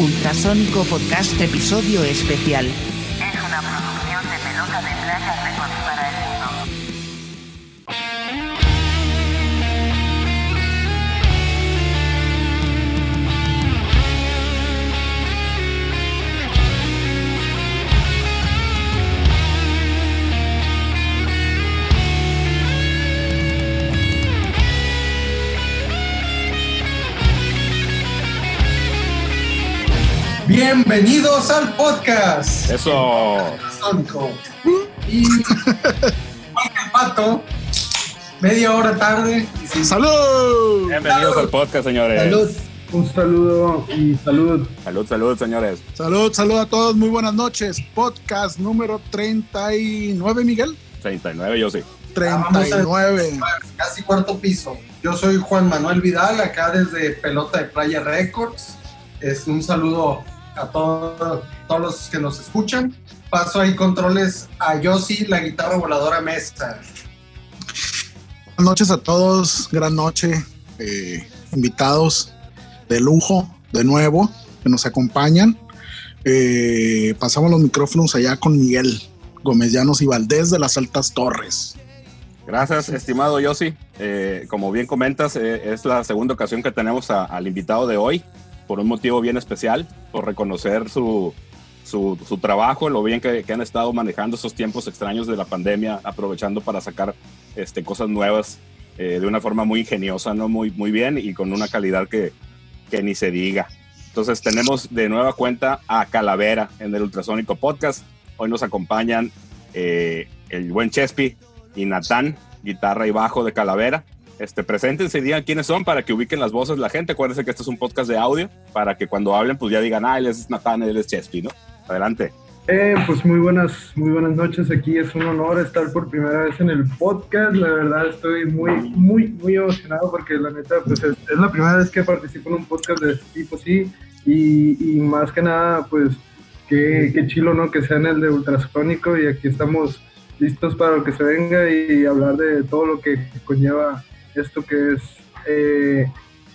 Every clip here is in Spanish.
Ultrasónico Podcast Episodio Especial. Es una producción de pelota de playa Bienvenidos al podcast Eso. Y Juan Pato, media hora tarde. sin- ¡Salud! Bienvenidos al podcast, señores. Salud. Un saludo y salud. Salud, salud, señores. Salud, salud a todos, muy buenas noches. Podcast número 39, Miguel. 39, yo sí. 39. Casi cuarto piso. Yo soy Juan Manuel Vidal, acá desde Pelota de Playa Records. Es un saludo a todos, todos los que nos escuchan. Paso ahí controles a Yossi, la guitarra voladora mesa. Buenas noches a todos, gran noche. eh, invitados de lujo, de nuevo, que nos acompañan. Eh, pasamos los micrófonos allá con Miguel Gómez Llanos y Valdés de las Altas Torres. Gracias, estimado Yossi. Eh, como bien comentas, eh, es la segunda ocasión que tenemos a- al invitado de hoy, por un motivo bien especial, por reconocer su, su, su trabajo, lo bien que, que han estado manejando esos tiempos extraños de la pandemia, aprovechando para sacar este, cosas nuevas eh, de una forma muy ingeniosa, ¿no? muy, muy bien y con una calidad que, que ni se diga. Entonces tenemos de nueva cuenta a Calavera en el Ultrasónico Podcast. Hoy nos acompañan eh, el buen Chespi y Natán, guitarra y bajo de Calavera. Este, preséntense y digan quiénes son para que ubiquen las voces la gente. Acuérdense que este es un podcast de audio para que cuando hablen pues ya digan, ah, él es Natán, él es Chespi, ¿no? Adelante. Eh, pues muy buenas, muy buenas noches. Aquí es un honor estar por primera vez en el podcast. La verdad estoy muy, muy, muy emocionado porque la neta, pues es, la primera vez que participo en un podcast de este tipo, sí. Y, y más que nada, pues qué, qué chilo, ¿no? Que sea en el de Ultrasónico y aquí estamos listos para lo que se venga y hablar de todo lo que conlleva esto que es eh,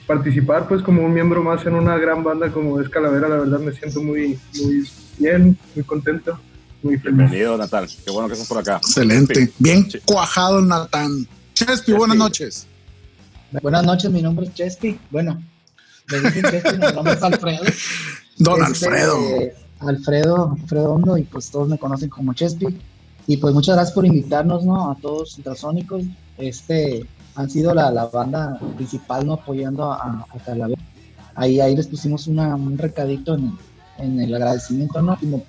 participar pues como un miembro más en una gran banda como es Calavera, la verdad me siento muy, muy bien, muy contento, muy feliz. Bienvenido, Natán. Qué bueno que estás por acá. Excelente. Bien Sí. cuajado, Natán. Chespi, buenas noches. Buenas noches, mi nombre es Chespi. Bueno, me dicen Chespi, mi nombre es Alfredo. Don Este, Alfredo. Alfredo, Alfredo Hondo, y pues todos me conocen como Chespi. Y pues muchas gracias por invitarnos, ¿no? A todos ultrasónicos. Este, han sido la, la banda principal, ¿no? Apoyando a, a Calavera. Ahí, ahí les pusimos una, un recadito en, en el agradecimiento, ¿no? Como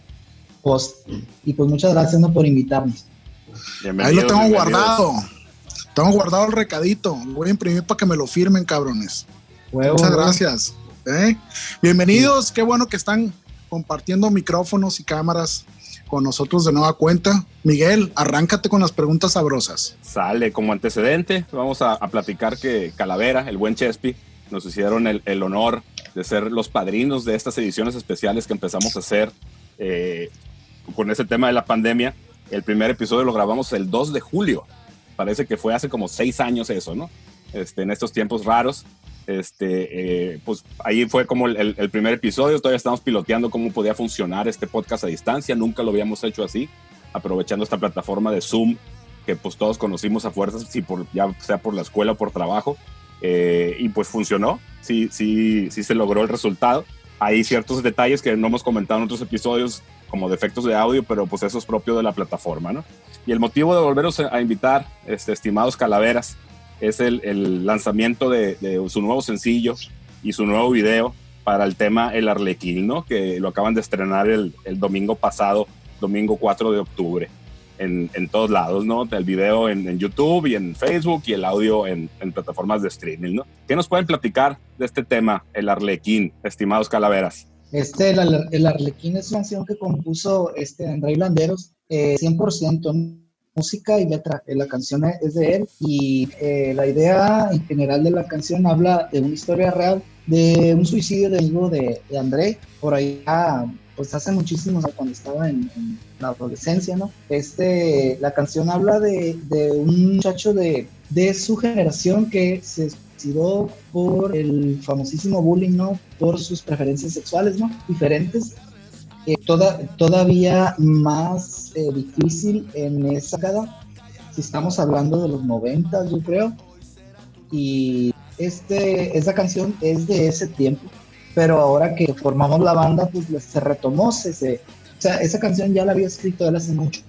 post. Y pues muchas gracias, ¿no? Por invitarnos. Ahí lo tengo guardado. Tengo guardado el recadito. Lo voy a imprimir para que me lo firmen, cabrones. Huevo, Muchas huevo. gracias. ¿eh? Bienvenidos, qué bueno que están compartiendo micrófonos y cámaras con nosotros de nueva cuenta. Miguel, arráncate con las preguntas sabrosas. Sale como antecedente, vamos a, platicar que Calavera, el buen Chespi, nos hicieron el, el honor de ser los padrinos de estas ediciones especiales que empezamos a hacer eh, con ese tema de la pandemia. El primer episodio lo grabamos el 2 de julio. Parece que fue hace como seis años eso, ¿no? Este, en estos tiempos raros. Este, eh, pues ahí fue como el, primer episodio. Todavía estamos piloteando cómo podía funcionar este podcast a distancia. Nunca lo habíamos hecho así, aprovechando esta plataforma de Zoom que pues todos conocimos a fuerzas, si por, ya sea por la escuela o por trabajo, eh, y pues funcionó, sí, sí, sí se logró el resultado. Hay ciertos detalles que no hemos comentado en otros episodios, como defectos de audio, pero pues eso es propio de la plataforma, ¿no? Y el motivo de volveros a invitar, este, estimados calaveras, es el, el lanzamiento de, su nuevo sencillo y su nuevo video para el tema El Arlequín, ¿no? Que lo acaban de estrenar el, el domingo pasado, domingo 4 de octubre en, en todos lados, ¿no? El video en, en, YouTube y en Facebook y el audio en, en, plataformas de streaming, ¿no? ¿Qué nos pueden platicar de este tema, el Arlequín, estimados calaveras? Este, el, el Arlequín es una canción que compuso este, André Landeros, eh, 100% música y letra. Eh, la canción es de él y eh, la idea en general de la canción habla de una historia real de un suicidio de amigo de, de André por ahí pues hace muchísimos cuando estaba en, en, la adolescencia, ¿no? Este, la canción habla de, de un muchacho de, de, su generación que se sido por el famosísimo bullying, ¿no? Por sus preferencias sexuales, ¿no? Diferentes. Eh, toda, todavía más eh, difícil en esa década, si estamos hablando de los 90, yo creo. Y este, esa canción es de ese tiempo, pero ahora que formamos la banda, pues se retomó, se, se, o sea, esa canción ya la había escrito él hace mucho.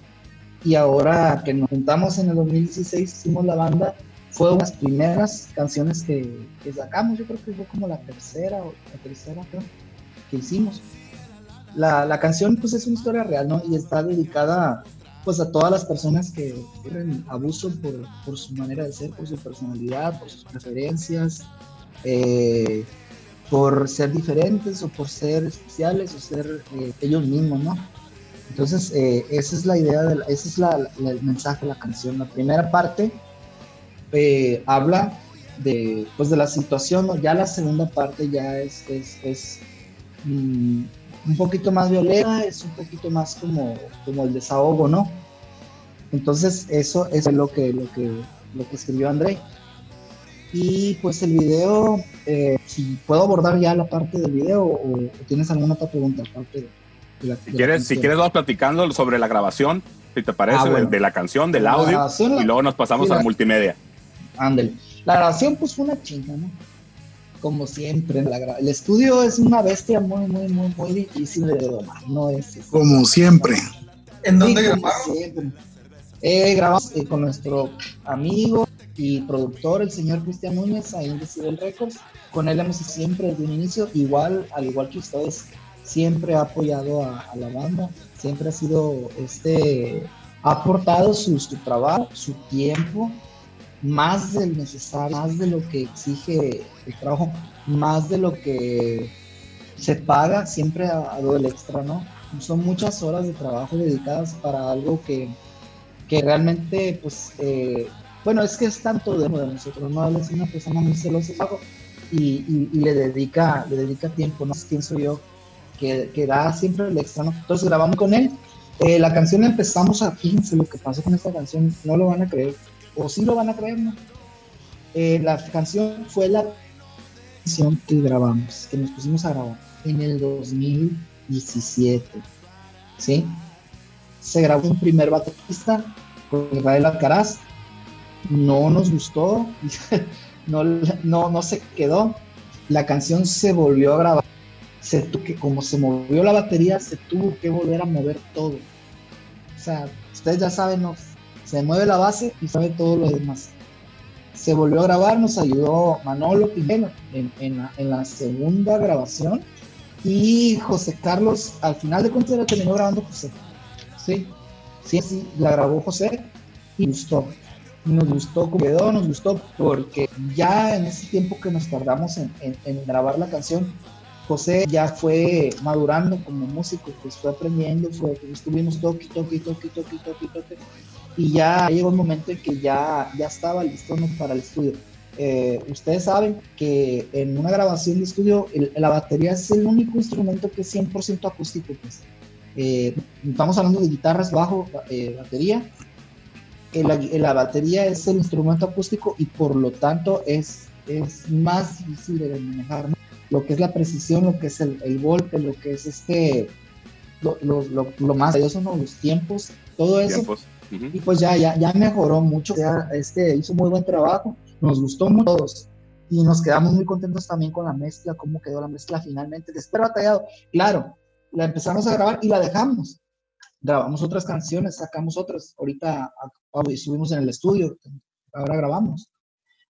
Y ahora que nos juntamos en el 2016, hicimos la banda, fue una de las primeras canciones que, que sacamos, yo creo que fue como la tercera o la tercera creo, que hicimos. La, la, canción pues es una historia real, ¿no? Y está dedicada pues a todas las personas que tienen abuso por, por su manera de ser, por su personalidad, por sus preferencias, eh, por ser diferentes o por ser especiales o ser eh, ellos mismos, ¿no? Entonces, eh, esa es la idea, de la, ese es la, la, el mensaje de la canción. La primera parte eh, habla de, pues, de la situación, ¿no? ya la segunda parte ya es, es, es mm, un poquito más violenta, es un poquito más como, como el desahogo, ¿no? Entonces, eso, eso es lo que, lo, que, lo que escribió André. Y pues el video, eh, si puedo abordar ya la parte del video o, o tienes alguna otra pregunta aparte de, de la, si, quieres, si quieres, vamos platicando sobre la grabación, si te parece, ah, bueno. de, de, la canción, del la audio, y luego nos pasamos sí, la, al multimedia. Ándale. La grabación, pues fue una chinga, ¿no? Como siempre, la gra... el estudio es una bestia muy, muy, muy, muy difícil de domar, no es. es como siempre. ¿En dónde sí, grabamos? Eh, grabamos eh, con nuestro amigo y productor, el señor Cristian Núñez, ahí en Decibel Records. Con él hemos siempre desde un inicio, igual, al igual que ustedes, siempre ha apoyado a, a la banda, siempre ha sido, este, ha aportado su, su trabajo, su tiempo, más del necesario, más de lo que exige el trabajo, más de lo que se paga, siempre ha dado el extra, ¿no? Son muchas horas de trabajo dedicadas para algo que, que realmente, pues, eh, bueno, es que es tanto de, de nosotros, ¿no? Es una persona muy celosa y, le dedica le dedica tiempo, ¿no? Pienso yo que, que da siempre el extra, ¿no? Entonces grabamos con él. Eh, la canción empezamos a 15, lo que pasó con esta canción, no lo van a creer o sí lo van a creer, ¿no? Eh, la canción fue la canción que grabamos, que nos pusimos a grabar en el 2017, ¿sí? Se grabó un primer baterista con Israel Alcaraz, no nos gustó, no, no, no se quedó, la canción se volvió a grabar, se tuvo que, como se movió la batería, se tuvo que volver a mover todo. O sea, ustedes ya saben, ¿no? Se mueve la base y sabe todo lo demás. Se volvió a grabar, nos ayudó Manolo Pineda en, en, la, en la segunda grabación y José Carlos, al final de cuentas, la terminó grabando José. Sí, sí, sí, la grabó José y gustó. Nos gustó quedó, nos gustó porque ya en ese tiempo que nos tardamos en, grabar la canción, José ya fue madurando como músico, pues fue aprendiendo, fue, pues estuvimos toque, toque, toque, toque, toque, toque, y ya llegó un momento en que ya, ya estaba listo para el estudio. Eh, ustedes saben que en una grabación de estudio el, la batería es el único instrumento que es 100% acústico. Pues. Eh, estamos hablando de guitarras, bajo, eh, batería. La, la, batería es el instrumento acústico y por lo tanto es, es más difícil de manejar. ¿no? Lo que es la precisión, lo que es el, el golpe, lo que es este, lo, lo, lo, lo más valioso, ¿no? los tiempos, todo eso. Tiempos Uh -huh. Y pues ya, ya, ya mejoró mucho, ya este, hizo muy buen trabajo, nos gustó mucho todos. Y nos quedamos muy contentos también con la mezcla, cómo quedó la mezcla finalmente, después batallado, claro, la empezamos a grabar y la dejamos, grabamos otras canciones, sacamos otras, ahorita subimos en el estudio, ahora grabamos,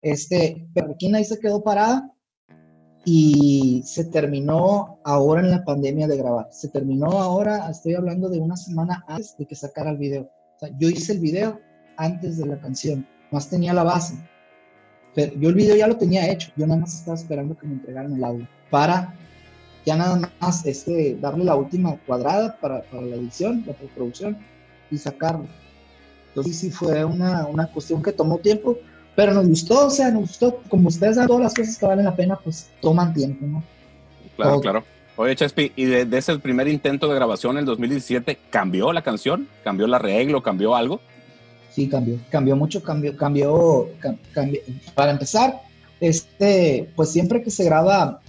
este, pero aquí ahí se quedó parada y se terminó ahora en la pandemia de grabar, se terminó ahora, estoy hablando de una semana antes de que sacara el video, o sea, yo hice el video antes de la canción, más tenía la base. Pero yo el video ya lo tenía hecho, yo nada más estaba esperando que me entregaran el audio para ya nada más este, darle la última cuadrada para, para la edición, la preproducción y sacarlo. Entonces sí fue una, una cuestión que tomó tiempo, pero nos gustó, o sea, nos gustó, como ustedes saben, todas las cosas que valen la pena, pues toman tiempo, ¿no? Claro, Todo. claro. Oye, Chespi, ¿y de, de, ese primer intento de grabación en el 2017 cambió la canción? ¿Cambió el arreglo? ¿Cambió algo? Sí, cambió. Cambió mucho, cambió, cambió, cambió. Para empezar, este, pues siempre que se graba,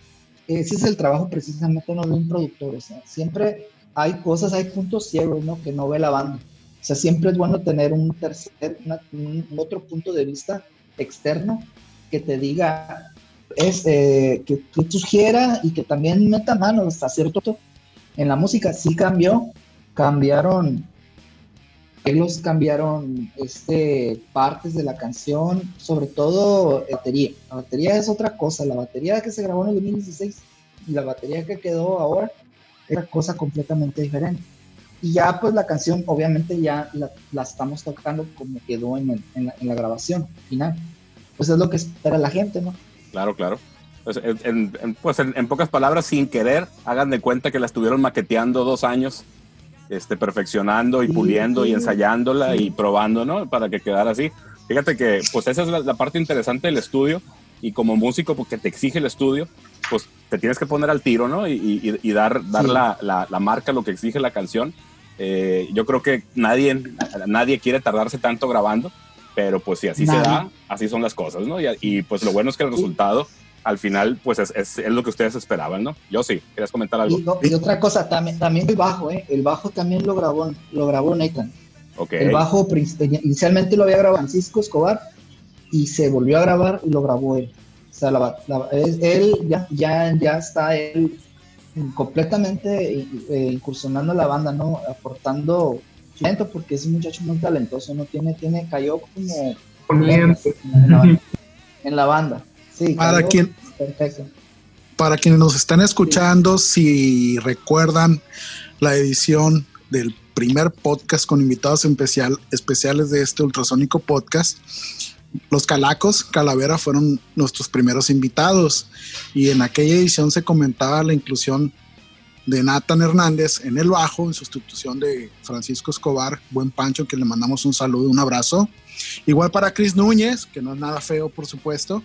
ese es el trabajo precisamente no de un productor, o sea, siempre hay cosas, hay puntos ciegos, ¿no? Que no ve la banda. O sea, siempre es bueno tener un tercer, un otro punto de vista externo que te diga, es, eh, que, que sugiera y que también meta mano hasta cierto punto en la música. Sí cambió, cambiaron ellos cambiaron este, partes de la canción, sobre todo batería. La batería es otra cosa. La batería que se grabó en el 2016 y la batería que quedó ahora es otra cosa completamente diferente. Y ya pues la canción obviamente ya la, estamos tocando como quedó en, la, grabación final. Pues es lo que espera la gente, ¿no? Claro, claro. Pues, en, pues en, pocas palabras, sin querer, hagan de cuenta que la estuvieron maqueteando dos años este, perfeccionando y puliendo y ensayándola y probando, ¿no? Para que quedara así. Fíjate que, pues esa es la, parte interesante del estudio y como músico, porque te exige el estudio, pues te tienes que poner al tiro, ¿no? Y, y, dar, dar la, la, la, marca, lo que exige la canción. Eh, yo creo que nadie, nadie quiere tardarse tanto grabando, pero pues si así se da, así son las cosas, ¿no? Y, y, pues lo bueno es que el resultado al final, pues es, es, lo que ustedes esperaban, ¿no? Yo sí, ¿querías comentar algo? Y, otra cosa, también, también el bajo, ¿eh? El bajo también lo grabó, lo grabó Nathan. Okay. El bajo inicialmente lo había grabado Francisco Escobar y se volvió a grabar y lo grabó él. O sea, él ya, ya, ya está él completamente eh, incursionando la banda, ¿no? Aportando talento porque es un muchacho muy talentoso, ¿no? Tiene, tiene, cayó como en en la banda. Para, quien, para quienes nos están escuchando, si recuerdan la edición del primer podcast con invitados especial, especiales de este ultrasónico podcast, los Calacos Calavera fueron nuestros primeros invitados. Y en aquella edición se comentaba la inclusión de Nathan Hernández en el bajo en sustitución de Francisco Escobar, buen Pancho, que le mandamos un saludo, un abrazo. Igual para Chris Núñez, que no es nada feo, por supuesto.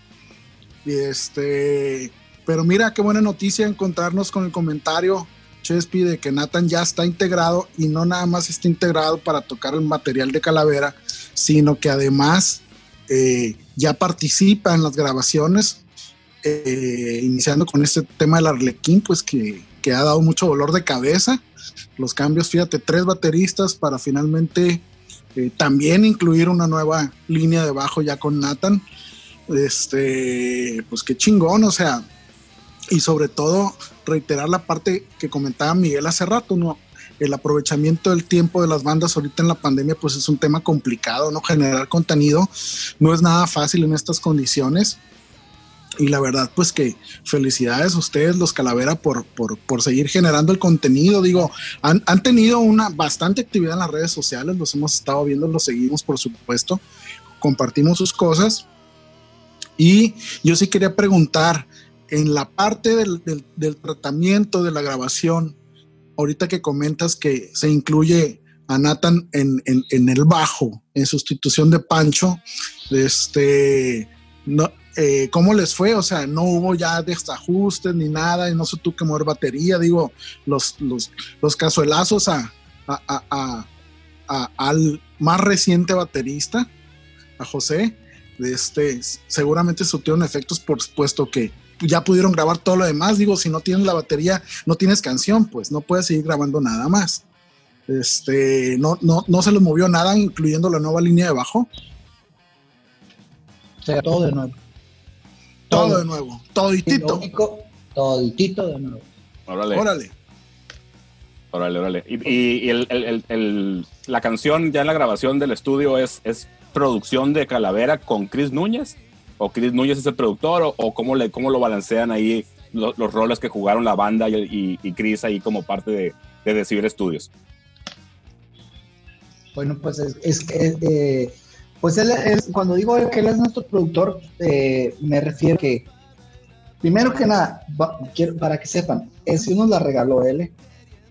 Y este, pero mira qué buena noticia encontrarnos con el comentario, Chespi, de que Nathan ya está integrado y no nada más está integrado para tocar el material de Calavera, sino que además eh, ya participa en las grabaciones, eh, iniciando con este tema del Arlequín, pues que, que ha dado mucho dolor de cabeza. Los cambios, fíjate, tres bateristas para finalmente eh, también incluir una nueva línea de bajo ya con Nathan este, pues qué chingón, o sea, y sobre todo reiterar la parte que comentaba Miguel hace rato, ¿no? El aprovechamiento del tiempo de las bandas ahorita en la pandemia, pues es un tema complicado, ¿no? Generar contenido no es nada fácil en estas condiciones. Y la verdad, pues que felicidades a ustedes, los Calavera, por, por, seguir generando el contenido. Digo, han, han, tenido una bastante actividad en las redes sociales, los hemos estado viendo, los seguimos, por supuesto. Compartimos sus cosas y yo sí quería preguntar, en la parte del, tratamiento de la grabación, ahorita que comentas que se incluye a Nathan en, el bajo, en sustitución de Pancho, este, no, eh, ¿cómo les fue? O sea, no hubo ya desajustes ni nada, y no se tuvo que mover batería, digo, los, los, los cazuelazos a, al más reciente baterista, a José, este, seguramente surtieron efectos por supuesto que ya pudieron grabar todo lo demás. Digo, si no tienes la batería, no tienes canción, pues no puedes seguir grabando nada más. Este, no, no, no se les movió nada, incluyendo la nueva línea de bajo. Todo de nuevo. Todo, de nuevo, toditito. Toditito de nuevo. Órale. Órale. Órale, órale. Y, el, la canción ya en la grabación del estudio es, es producción de Calavera con Chris Núñez? ¿O Chris Núñez es el productor? ¿O, cómo, le, cómo lo balancean ahí los, roles que jugaron la banda y, y, Chris ahí como parte de, de Decibel Studios? Bueno, pues es, que, eh, pues él es, cuando digo que él es nuestro productor, eh, me refiero que, primero que nada, quiero, para que sepan, si nos la regaló él,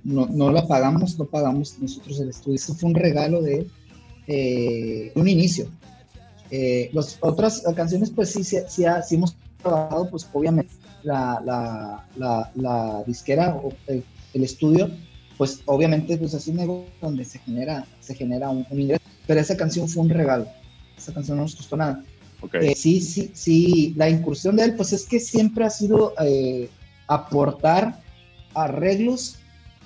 no, no la pagamos, no pagamos nosotros el estudio, eso fue un regalo de eh, un inicio. Eh, las otras canciones, pues sí, sí, sí, hemos trabajado, pues obviamente la, la, la, disquera o el, estudio, pues obviamente pues es un negocio donde se genera, se genera un, ingreso, pero esa canción fue un regalo, esa canción no nos costó nada. Ok. Eh, sí, sí, sí, la incursión de él, pues es que siempre ha sido eh, aportar arreglos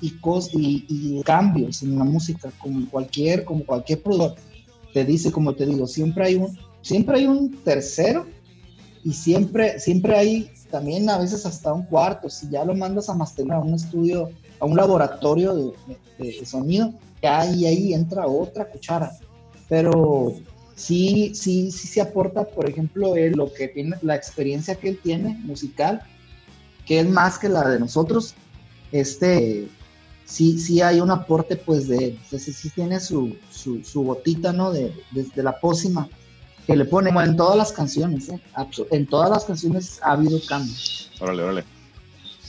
y, cos y, y cambios en la música, como cualquier, como cualquier productor. Te dice, como te digo, siempre hay un, siempre hay un tercero y siempre, siempre hay también a veces hasta un cuarto. Si ya lo mandas a masterizar a un estudio, a un laboratorio de, de- de sonido, ya ahí, ahí entra otra cuchara. Pero sí, sí, sí se aporta, por ejemplo, él, lo que tiene, la experiencia que él tiene musical, que es más que la de nosotros, este, sí, sí hay un aporte pues de él, entonces sí tiene su, su, su gotita, ¿no? De, de- de la pócima que le pone, como en todas las canciones, ¿eh? En todas las canciones ha habido cambios. Órale, órale.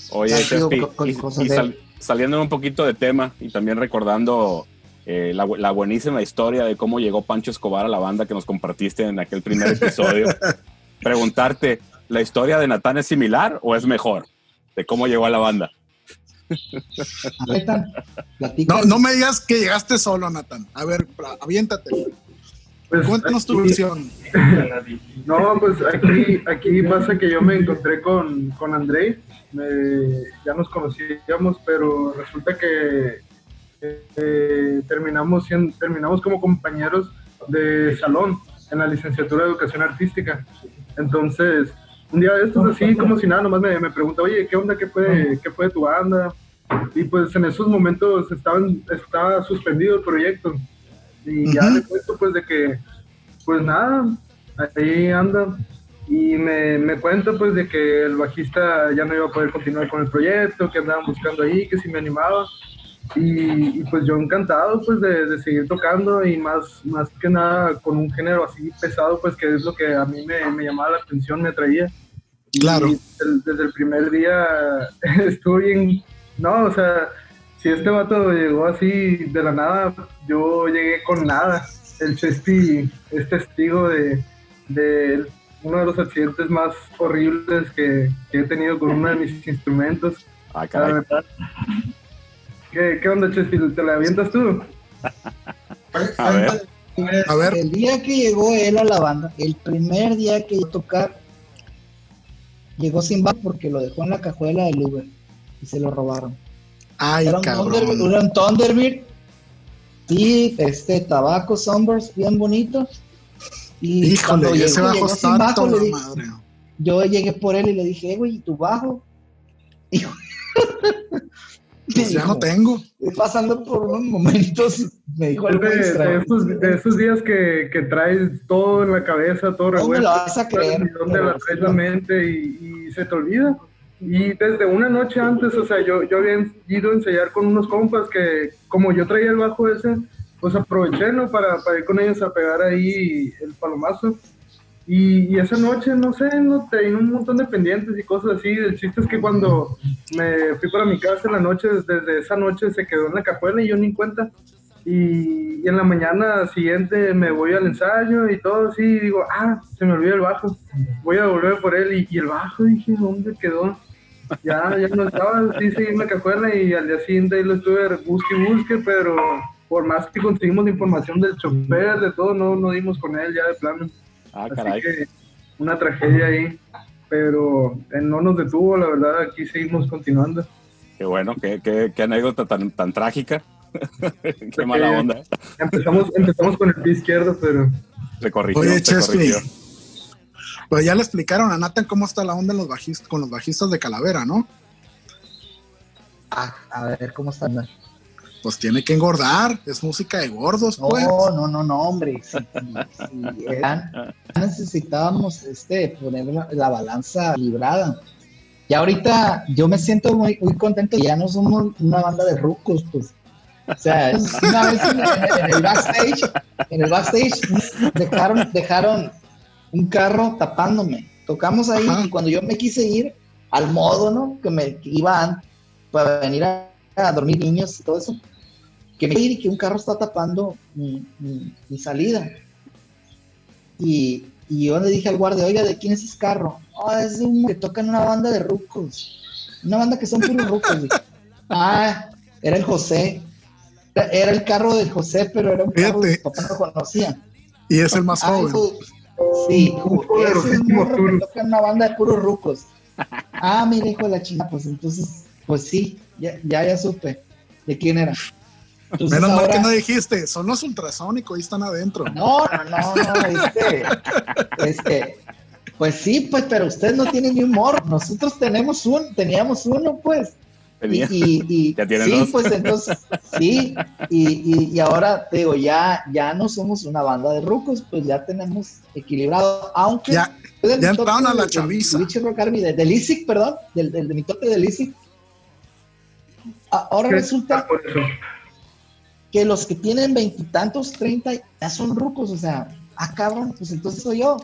Oye, Chespi, y, y sal- saliendo un poquito de tema y también recordando eh, la, bu- la buenísima historia de cómo llegó Pancho Escobar a la banda que nos compartiste en aquel primer episodio, preguntarte, ¿la historia de Natán es similar o es mejor? De cómo llegó a la banda. A ver, Tan, platica. No, no me digas que llegaste solo, Nathan. A ver, aviéntate. Pues, Cuéntanos tu aquí- visión. No, pues aquí, aquí pasa que yo me encontré con, con André, me- ya nos conocíamos, pero resulta que eh, terminamos, siendo- terminamos como compañeros de salón en la licenciatura de educación artística. Entonces, un día de estos así, como si nada, nomás me, me pregunta, oye, ¿qué onda? ¿Qué fue, ¿Qué fue de tu banda? Y pues en esos momentos estaban, estaba suspendido el proyecto. Y ya le cuento pues de que, pues nada, ahí anda. Y me, me cuenta pues de que el bajista ya no iba a poder continuar con el proyecto, que andaban buscando ahí, que si me animaba. Y, y, pues yo encantado pues de, de seguir tocando y más, más que nada con un género así pesado pues que es lo que a mí me, me llamaba la atención, me atraía. Y Claro. el- desde el primer día estuve bien, no, o sea, si este vato llegó así de la nada, yo llegué con nada. El Chespi es testigo de, de uno de los accidentes más horribles que, que he tenido con uno de mis instrumentos. Ah, La caray. verdad. ¿Qué, ¿Qué onda, Chespi? ¿Te la avientas tú? A ver. A ver, El día que llegó él a la banda, el primer día que iba a tocar, llegó sin bajo porque lo dejó en la cajuela del Uber y se lo robaron. ay, Era un, Thunderbird, cabrón. era un Thunderbird, sí, este tabaco Sunburst bien bonito. Y cuando Híjole, y ese llegó, bajo llegó está sin bajo, le di- madre. yo llegué por él y le dije, "Eh, güey, ¿y tu bajo? Y Pues ya dijo, no tengo. "Estoy pasando por unos momentos, me dijo el de, de esos, de esos días que, que traes todo en la cabeza, todo ¿Dónde revuelto. lo vas a creer? y ¿Dónde la traes la mente y, y se te olvida? Y desde una noche antes, o sea, yo, yo había ido a ensayar con unos compas que, como yo traía el bajo ese, pues aproveché, ¿no? Para, para ir con ellos a pegar ahí el palomazo. Y, y esa noche, no sé, no tenía un montón de pendientes y cosas así. El chiste es que cuando me fui para mi casa en la noche, desde esa noche se quedó en la cajuela y yo ni cuenta. Y, en la mañana siguiente me voy al ensayo y todo así, digo, ah, se me olvidó el bajo, voy a volver por él. Y, y el bajo, dije, ¿dónde quedó? Ya, ya no estaba, sí, seguí en la cajuela y al día siguiente lo estuve busque y busque, pero por más que conseguimos la información del chofer, de todo, no, no dimos con él ya de plano. Ah, Así caray. que una tragedia ahí, pero eh, no nos detuvo, la verdad, aquí seguimos continuando. Qué bueno, qué, qué, qué anécdota tan, tan trágica. qué mala onda. Empezamos, empezamos con el pie izquierdo, pero Se corrigió. Oye, se Chespi. corrigió. Pues ya le explicaron a Nathan cómo está la onda en los bajistas, con los bajistas de Calavera, ¿no? Ah, a ver, ¿cómo está? No, Pues tiene que engordar, es música de gordos, pues. no, no, no, hombre. Si, si- necesitábamos este, poner la, la balanza librada. Y ahorita yo me siento muy, muy contento. Ya no somos una banda de rucos, pues. O sea, una vez en, en- el backstage, en el backstage dejaron, dejaron un carro tapándome. Tocamos ahí Ajá. y cuando yo me quise ir al modo, ¿no? Que me iba para venir a, a dormir niños y todo eso, que me ir y que un carro está tapando mi, mi- mi salida. Y, y yo le dije al guardia, oiga, ¿de quién es ese carro? Ah, es de un que toca en una banda de rucos. Una banda que son puros rucos. Dije, ah, era el José. Era- Era el carro de José, pero era un carro que Fíjate. papá no conocía. Y es el más Ah, joven. Sí, Un ese es tour. que toca en una banda de puros rucos. Ah, mira, hijo de la chingada, pues entonces, pues sí, ya, ya, ya supe de quién era. Entonces, Menos mal que no dijiste, son los ultrasónicos, ahí están adentro. No, no, no, no, este, este, pues sí, pues, pero ustedes no tienen ni humor. Nosotros tenemos un, teníamos uno, pues. Y, y, y- Ya tienen sí, dos. pues entonces, sí, y, y, y ahora te digo, ya, ya no somos una banda de rucos, pues ya tenemos equilibrado, aunque Ya, del ya entraron a la del- chaviza. del del ISIC, perdón, del, del, del mitote del ISIC. Ahora resulta que los que tienen veintitantos, treinta, ya son rucos, o sea, ah, cabrón, pues entonces soy yo.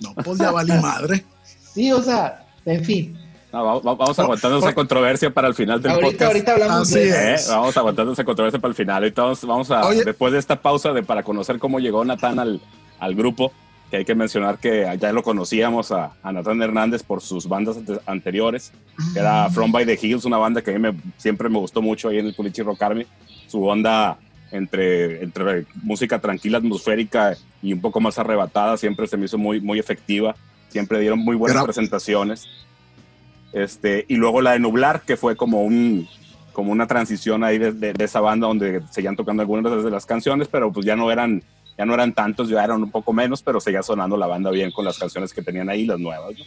no, pues ya valí madre. Sí, o sea, en fin. No, vamos aguantando esa controversia para el final del Ahorita, podcast. ahorita hablamos Así de es. Eh, Vamos aguantando esa controversia para el final. Entonces, vamos a, Oye. después de esta pausa de para conocer cómo llegó Natán al, al grupo, que hay que mencionar que ya lo conocíamos a, a Hernández por sus bandas ante- anteriores, que era From by the Hills, una banda que a mí me- siempre me gustó mucho ahí en el Culichi Rock Army. Su onda entre, entre música tranquila, atmosférica y un poco más arrebatada siempre se me hizo muy, muy efectiva. Siempre dieron muy buenas Era- presentaciones. Este, y luego la de Nublar, que fue como un como una transición ahí de, de- de esa banda donde seguían tocando algunas de las canciones, pero pues ya no eran ya no eran tantos, ya eran un poco menos, pero seguía sonando la banda bien con las canciones que tenían ahí, las nuevas. ¿no?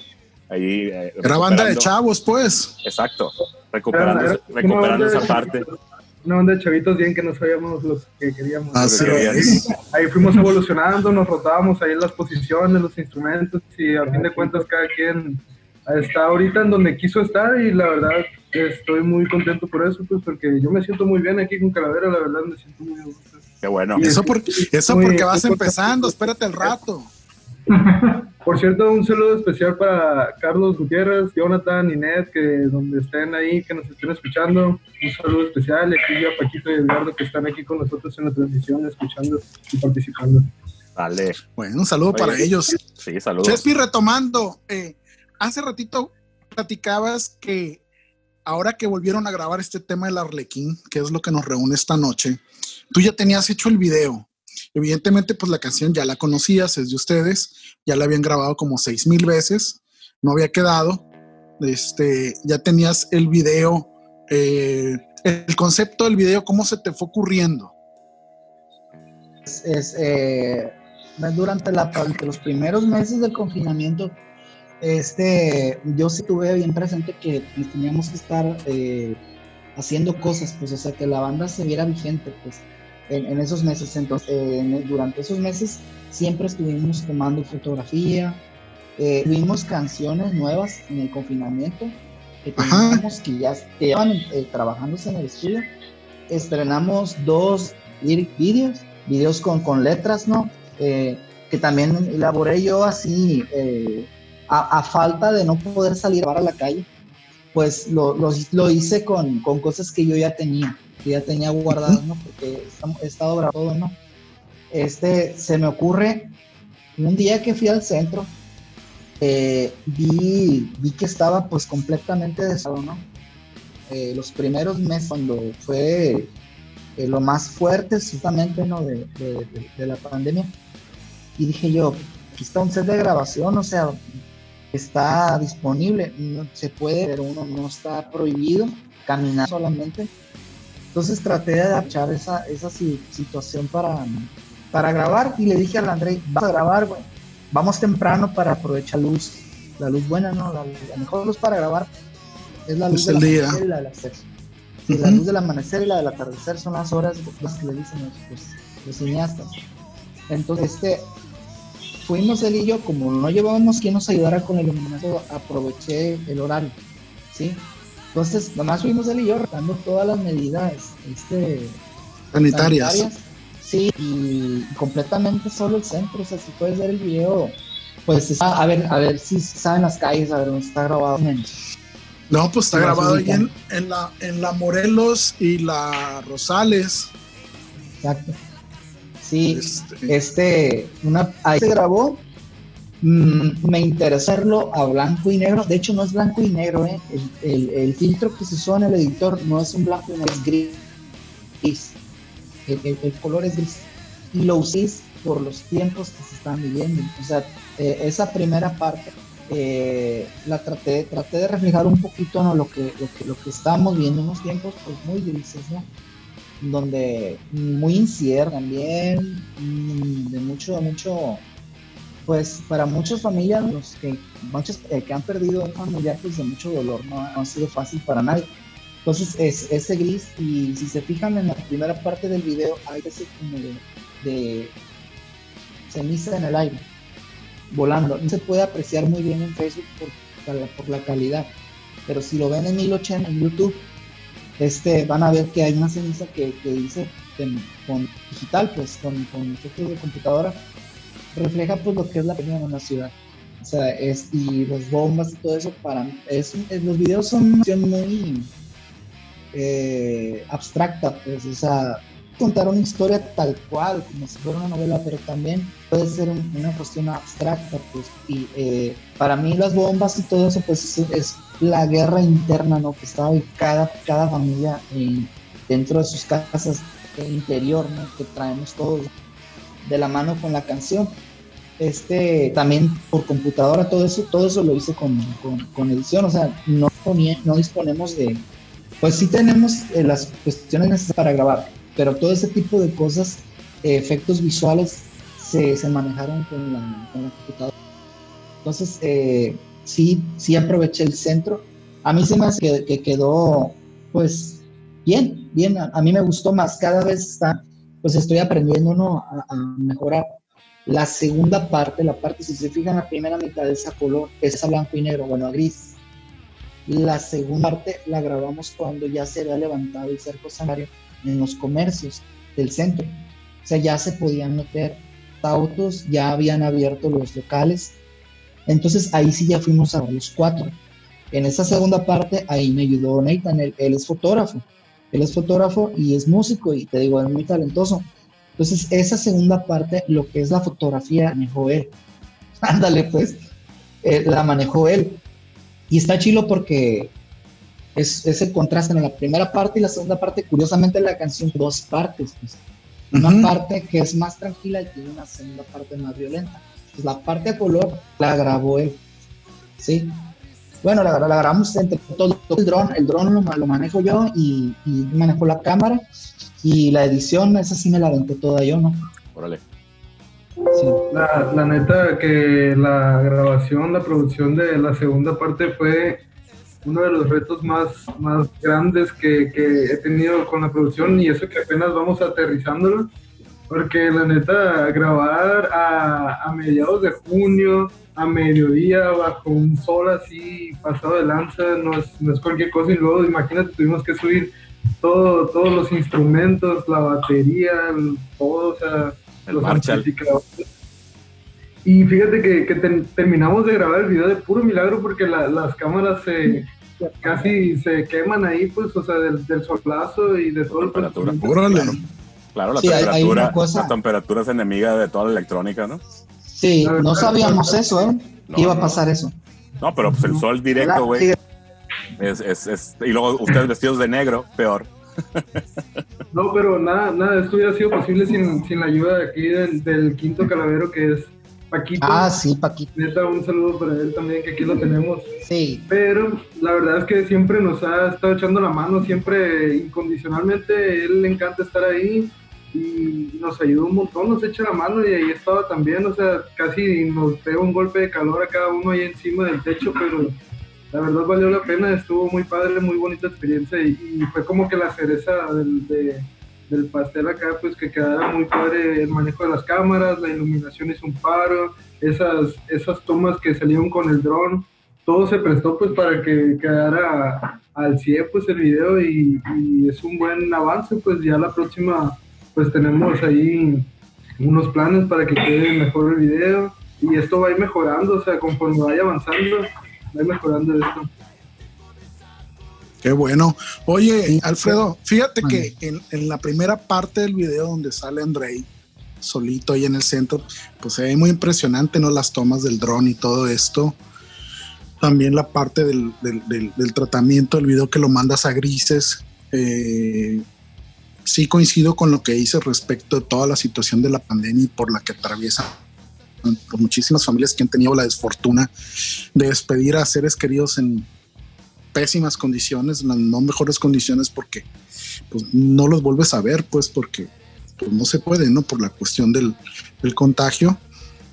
Ahí, eh, Era banda de recuperando- chavos, pues. Exacto, recuperando, Era- esa- era recuperando esa parte. Una banda de chavitos bien que no sabíamos los que queríamos. Así es. Ahí fuimos evolucionando, nos rotábamos ahí en las posiciones, los instrumentos y a fin de cuentas cada quien está ahorita en donde quiso estar y la verdad estoy muy contento por eso, pues porque yo me siento muy bien aquí con Calavera, la verdad me siento muy gusto. Qué bueno. Y Eso, por- eso porque vas empezando, espérate el rato. Por cierto, un saludo especial para Carlos Gutiérrez, Jonathan, Inet, que donde estén ahí, que nos estén escuchando. Un saludo especial. Aquí a Paquito y Edgardo, que están aquí con nosotros en la transmisión, escuchando y participando. Dale. Bueno, un saludo Oye. para ellos. Sí, saludos. Chespi, retomando, eh, hace ratito platicabas que ahora que volvieron a grabar este tema del Arlequín, que es lo que nos reúne esta noche, tú ya tenías hecho el video. Evidentemente, pues la canción ya la conocías, es de ustedes, ya la habían grabado como seis mil veces, no había quedado. Este, ya tenías el video, eh, el concepto del video, ¿cómo se te fue ocurriendo? es, eh, durante, la, los primeros meses del confinamiento, este, yo sí tuve bien presente que teníamos que estar eh, haciendo cosas, pues, o sea, que la banda se viera vigente, pues, en, en esos meses. Entonces, eh, durante esos meses siempre estuvimos tomando fotografía, eh, tuvimos canciones nuevas en el confinamiento que Ajá. teníamos que ya llevan eh, trabajándose en el estudio. Estrenamos dos lyric videos, videos con, con letras, ¿no? Eh, que también elaboré yo así, eh, a, a falta de no poder salir a la calle, pues lo, lo, lo hice con, con cosas que yo ya tenía, que ya tenía guardadas, ¿no? Porque he estado grabando todo, ¿no? Este, se me ocurre, un día que fui al centro, eh, vi, vi que estaba pues completamente desado, ¿no? Eh, los primeros meses cuando fue eh, lo más fuerte justamente, ¿no? De, de- de- de la pandemia. Y dije yo, aquí está un set de grabación, o sea, está disponible, no se puede, pero uno no está prohibido caminar solamente. Entonces traté de adaptar esa, esa si- situación para, para grabar y le dije al André, vamos a grabar, güey. Vamos temprano para aprovechar luz, la luz buena, ¿no? La, la mejor luz para grabar es la luz del el día. y la del atardecer. La luz del amanecer y la del atardecer son las horas las que le dicen los, los- los cineastas. Entonces, este, fuimos él y yo, como no llevábamos quien nos ayudara con el iluminación, aproveché el horario, ¿sí? Entonces, nomás fuimos él y yo, dando todas las medidas, este, Sanitarias. Sí, y completamente solo el centro. O sea, si puedes ver el video, pues está- a ver, a ver si saben las calles, a ver dónde está grabado. No, pues está grabado ahí en la, en la Morelos y la Rosales. Exacto. Sí, Este, este, una, ahí se grabó. Mm, me interesó hacerlo a blanco y negro. De hecho, no es blanco y negro, ¿eh? El, filtro que se usó en el editor no es un blanco y negro, es gris. El, color es gris. Y lo usé por los tiempos que se están viviendo. O sea, eh, esa primera parte eh, la traté, traté de reflejar un poquito ¿no? lo, que, lo, que, lo que estábamos viendo en unos tiempos pues, muy grises, ¿no? donde muy incierto también, mm, de mucho, mucho, pues para muchas familias, los que, muchos eh, que han perdido un familiar, pues de mucho dolor, no, ha sido fácil para nadie. Entonces es ese gris y si se fijan en la primera parte del video hay ese como de ceniza en el aire, volando. No se puede apreciar muy bien en Facebook por, por la calidad, pero si lo ven en 1080 en YouTube, este, van a ver que hay una ceniza que, que con digital, pues con, con efectos de computadora, refleja pues lo que es la película en la ciudad. O sea, es, y las bombas y todo eso, para es, los videos son muy eh, abstracta, pues, o sea, contar una historia tal cual, como si fuera una novela, pero también puede ser una cuestión abstracta, pues, y eh, para mí las bombas y todo eso, pues, es, la guerra interna, ¿no? Que estaba cada, cada familia dentro de sus casas interior, ¿no? Que traemos todos de la mano con la canción. Este, también por computadora, todo eso, todo eso lo hice con, con, edición, o sea, no, no disponemos de, pues sí tenemos eh, las cuestiones necesarias para grabar, pero todo ese tipo de cosas, eh, efectos visuales, se, se manejaron con la, con la, computadora. Entonces, eh, sí, sí aproveché el centro. A mí se me hace que, quedó, pues, bien, bien. A, mí me gustó más. Cada vez está, pues estoy aprendiendo ¿no? a, mejorar. La segunda parte, la parte, si se fijan, la primera mitad de esa color, es a blanco y negro, bueno, a gris. La segunda parte la grabamos cuando ya se había levantado el cerco sanario en los comercios del centro. O sea, ya se podían meter autos, ya habían abierto los locales. Entonces ahí sí ya fuimos a los cuatro. En esa segunda parte, ahí me ayudó Nathan, él, es fotógrafo. Él es fotógrafo y es músico y te digo, es muy talentoso. Entonces, esa segunda parte, lo que es la fotografía, manejó él. Ándale, pues, eh, la manejó él. Y está chilo porque es, ese contraste en la primera parte y la segunda parte, curiosamente la canción dos partes, pues. una parte que es más tranquila y tiene una segunda parte más violenta. Pues la parte de color la grabó él, ¿sí? Bueno, la, la grabamos entre todo, el dron, el dron lo, lo manejo yo y, y, manejo la cámara y la edición, esa sí me la aventé toda yo, ¿no? Órale. Sí. La, la, neta que la grabación, la producción de la segunda parte fue uno de los retos más, más grandes que, que, he tenido con la producción y eso que apenas vamos aterrizándolo, porque la neta, grabar a, a mediados de junio, a mediodía, bajo un sol así pasado de lanza, no es, no es cualquier cosa y luego imagínate, tuvimos que subir todo, todos los instrumentos, la batería, todo, o sea, los amplificadores y fíjate que, que terminamos de grabar el video de puro milagro porque las cámaras se casi se queman ahí, pues, o sea, del, del solazo y de todo el temperatura. Claro, claro la, temperatura, la temperatura es enemiga de toda la electrónica, ¿no? Sí, no sabíamos eso, ¿eh? iba a pasar eso. No, pero pues el sol directo, güey. Es, es, es, y luego ustedes vestidos de negro, peor. No, pero nada, nada, esto hubiera sido posible sin, sin la ayuda de aquí del, del quinto calavero que es Paquito. Ah, sí, Paquito. Neta, un saludo para él también, que aquí lo tenemos. Sí. Pero la verdad es que siempre nos ha estado echando la mano, siempre incondicionalmente. Él le encanta estar ahí y nos ayudó un montón, nos echa la mano y ahí estaba también. O sea, casi nos pegó un golpe de calor a cada uno ahí encima del techo, pero la verdad valió la pena. Estuvo muy padre, muy bonita experiencia y, fue como que la cereza del. De, del pastel acá, pues que quedara muy padre el manejo de las cámaras, la iluminación es un paro, esas, esas tomas que salieron con el dron, todo se prestó pues para que quedara al 100 pues el video y, es un buen avance, pues ya la próxima pues tenemos ahí unos planes para que quede mejor el video y esto va a ir mejorando, o sea, conforme vaya avanzando, va a mejorando esto. Qué bueno. Oye, Alfredo, fíjate que en, la primera parte del video donde sale Andrei solito ahí en el centro, pues se ve muy impresionante, ¿no? Las tomas del dron y todo esto. También la parte del, tratamiento del video que lo mandas a grises. Eh, sí coincido con lo que dice respecto de toda la situación de la pandemia y por la que atraviesa por muchísimas familias que han tenido la desfortuna de despedir a seres queridos en pésimas condiciones, en las no mejores condiciones, porque pues, no los vuelves a ver, pues porque pues, no se puede, ¿no? Por la cuestión del, del, contagio.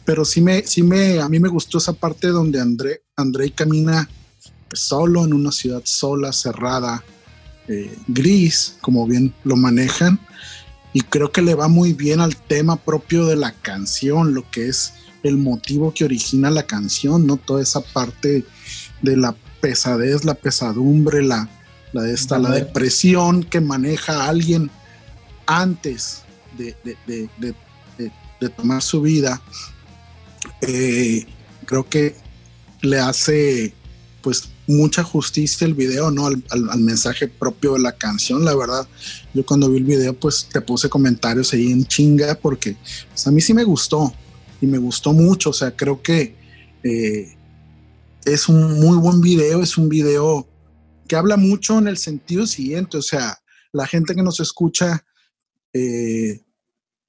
Pero sí me, sí me, a mí me gustó esa parte donde André, André camina pues, solo en una ciudad sola, cerrada, eh, gris, como bien lo manejan. Y creo que le va muy bien al tema propio de la canción, lo que es el motivo que origina la canción, ¿no? Toda esa parte de la pesadez, la pesadumbre, la, esta, la depresión que maneja alguien antes de, de, de, de tomar su vida. Eh, creo que le hace pues mucha justicia el video, ¿no? Al, al, al, mensaje propio de la canción, la verdad. Yo cuando vi el video, pues te puse comentarios ahí en chinga, porque pues, a mí sí me gustó y me gustó mucho. O sea, creo que eh, es un muy buen video, es un video que habla mucho en el sentido siguiente. O sea, la gente que nos escucha eh,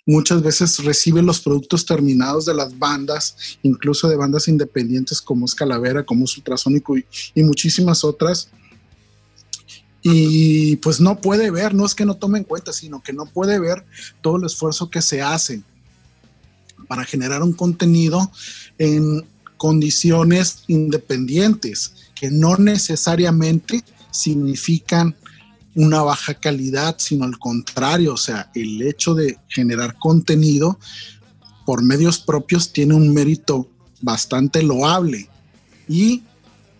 muchas veces recibe los productos terminados de las bandas, incluso de bandas independientes como es Calavera, como es Ultrasónico y, y, muchísimas otras. Y pues no puede ver, no es que no tome en cuenta, sino que no puede ver todo el esfuerzo que se hace para generar un contenido en condiciones independientes, que no necesariamente significan una baja calidad, sino al contrario, o sea, el hecho de generar contenido por medios propios tiene un mérito bastante loable. Y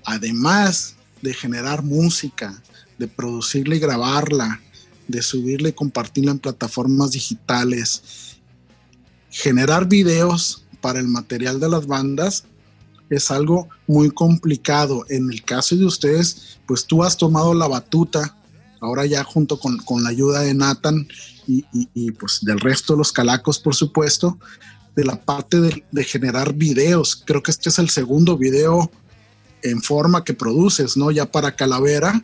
además de generar música, de producirla y grabarla, de subirla y compartirla en plataformas digitales, generar videos para el material de las bandas es algo muy complicado. En el caso de ustedes, pues tú has tomado la batuta ahora ya junto con, con la ayuda de Nathan y, pues del resto de los calacos, por supuesto, de la parte de, de, generar videos. Creo que este es el segundo video en forma que produces, ¿no? Ya para Calavera.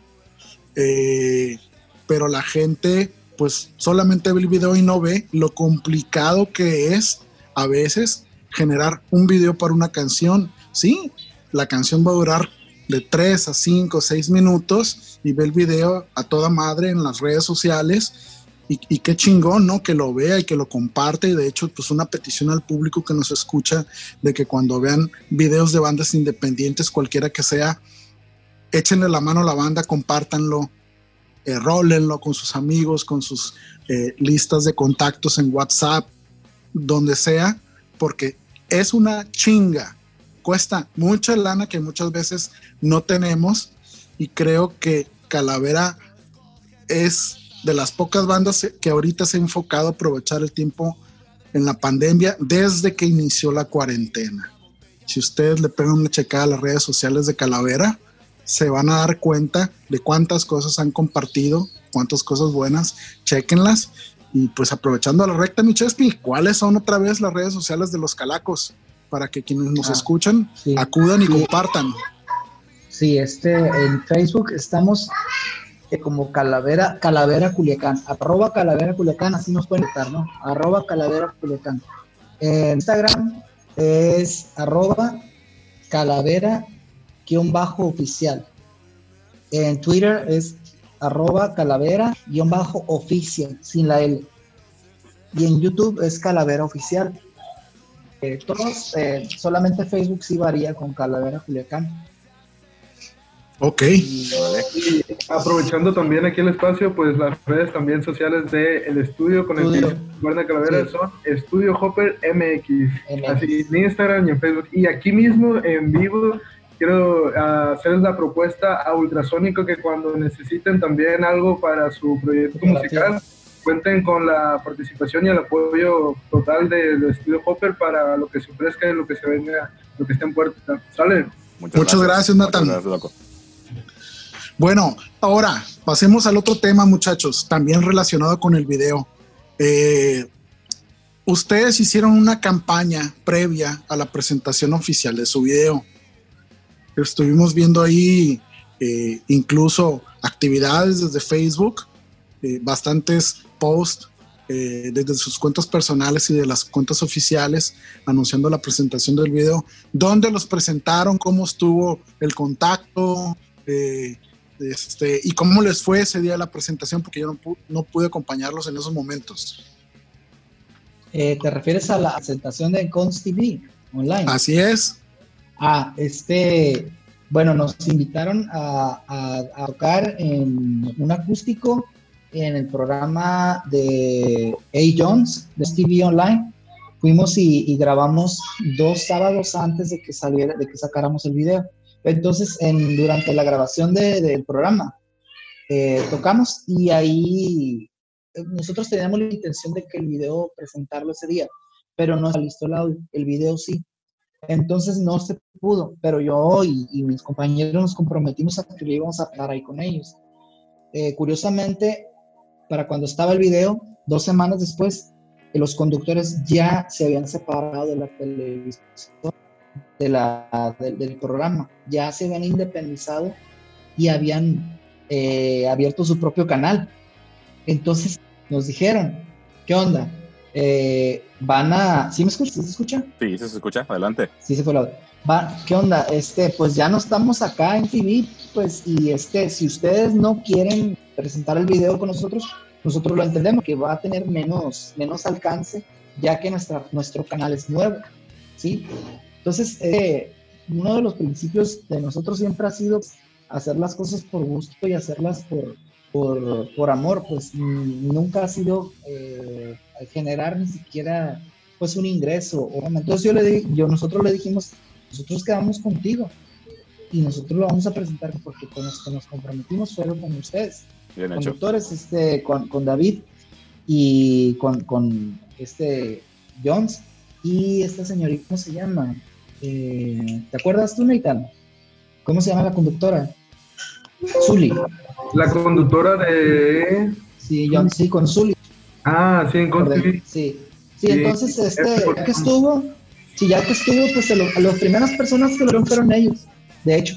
Eh, pero la gente pues solamente ve el video y no ve lo complicado que es a veces generar un video para una canción. Sí, la canción va a durar de 3 a 5, 6 minutos y ve el video a toda madre en las redes sociales y, qué chingón, ¿no? Que lo vea y que lo comparte y de hecho pues una petición al público que nos escucha de que cuando vean videos de bandas independientes, cualquiera que sea, échenle la mano a la banda, compártanlo, eh, rólenlo con sus amigos, con sus eh, listas de contactos en WhatsApp, donde sea, porque es una chinga cuesta mucha lana que muchas veces no tenemos y creo que Calavera es de las pocas bandas que ahorita se ha enfocado a aprovechar el tiempo en la pandemia desde que inició la cuarentena. Si ustedes le pegan una checada a las redes sociales de Calavera, se van a dar cuenta de cuántas cosas han compartido, cuántas cosas buenas, chequenlas. Y pues aprovechando la recta, mi Chespi, ¿cuáles son otra vez las redes sociales de los calacos? para que quienes nos ah, escuchan sí. acudan y sí. compartan. Sí, este, en Facebook estamos eh, como Calavera, Calavera Culiacán, arroba Calavera Culiacán, así nos pueden estar, ¿no? Arroba Calavera Culiacán. En Instagram es arroba Calavera guion bajo oficial. En Twitter es arroba Calavera guion bajo oficial, sin la L. Y en YouTube es Calavera Oficial eh, todos, eh, solamente Facebook sí varía con Calavera Culiacán. Ok. Y, y aprovechando también aquí el espacio, pues las redes también sociales del el estudio con estudio. el que guarda Calavera sí. son Estudio Hopper MX, MX, así en Instagram y en Facebook. Y aquí mismo en vivo quiero uh, hacerles la propuesta a Ultrasónico que cuando necesiten también algo para su proyecto musical, cuenten con la participación y el apoyo total del estudio Hopper para lo que se ofrezca y lo que se venga, lo que esté en puerta. ¿Sale? Muchas, Muchas gracias, gracias, Nathan. Muchas gracias, bueno, ahora pasemos al otro tema, muchachos, también relacionado con el video. Eh, ustedes hicieron una campaña previa a la presentación oficial de su video. Estuvimos viendo ahí eh, incluso actividades desde Facebook, eh, bastantes post eh, desde sus cuentas personales y de las cuentas oficiales anunciando la presentación del video, dónde los presentaron, cómo estuvo el contacto eh, este, y cómo les fue ese día de la presentación, porque yo no, pu- no pude acompañarlos en esos momentos. Eh, ¿Te refieres a la presentación de Cons TV online? Así es. Ah, este, bueno, nos invitaron a, a- tocar en un acústico en el programa de A. Jones, de TV Online. Fuimos y, grabamos dos sábados antes de que saliera, de que sacáramos el video. Entonces, en, durante la grabación de- del programa, eh, tocamos y ahí eh, nosotros teníamos la intención de que el video presentarlo ese día, pero no se listó el audio, el video sí. Entonces no se pudo, pero yo y, y mis compañeros nos comprometimos a que íbamos a parar ahí con ellos. Eh, curiosamente, para cuando estaba el video, dos semanas después, eh, los conductores ya se habían separado de la televisión, de la, del programa, ya se habían independizado y habían eh, abierto su propio canal. Entonces nos dijeron, ¿qué onda? Eh, van a... ¿Sí me escucha? ¿Sí se escucha? Sí, se escucha. Adelante. Sí, se fue la Va, ¿qué onda? Este, pues ya no estamos acá en TV, pues, y este, si ustedes no quieren presentar el video con nosotros, nosotros lo entendemos que va a tener menos, menos alcance, ya que nuestra, nuestro canal es nuevo, ¿sí? Entonces, eh, uno de los principios de nosotros siempre ha sido hacer las cosas por gusto y hacerlas por, por, por amor, pues mm, nunca ha sido eh, generar ni siquiera pues un ingreso. Entonces yo le di, yo, nosotros le dijimos, nosotros quedamos contigo y nosotros lo vamos a presentar porque con los que nos comprometimos fueron con ustedes, Bien hecho. conductores, este, con, con David y con, con este Jones y esta señorita, ¿cómo se llama? Eh, ¿Te acuerdas tú, Nathan? ¿Cómo se llama la conductora? Zully. La conductora de. Sí, Jones, sí, con Zully. Ah, sí, Orden. TV. Sí, sí, Sí, entonces, es este, por- ya que estuvo, sí, ya que estuvo, pues lo- las primeras personas que lo vieron fueron ellos, de hecho.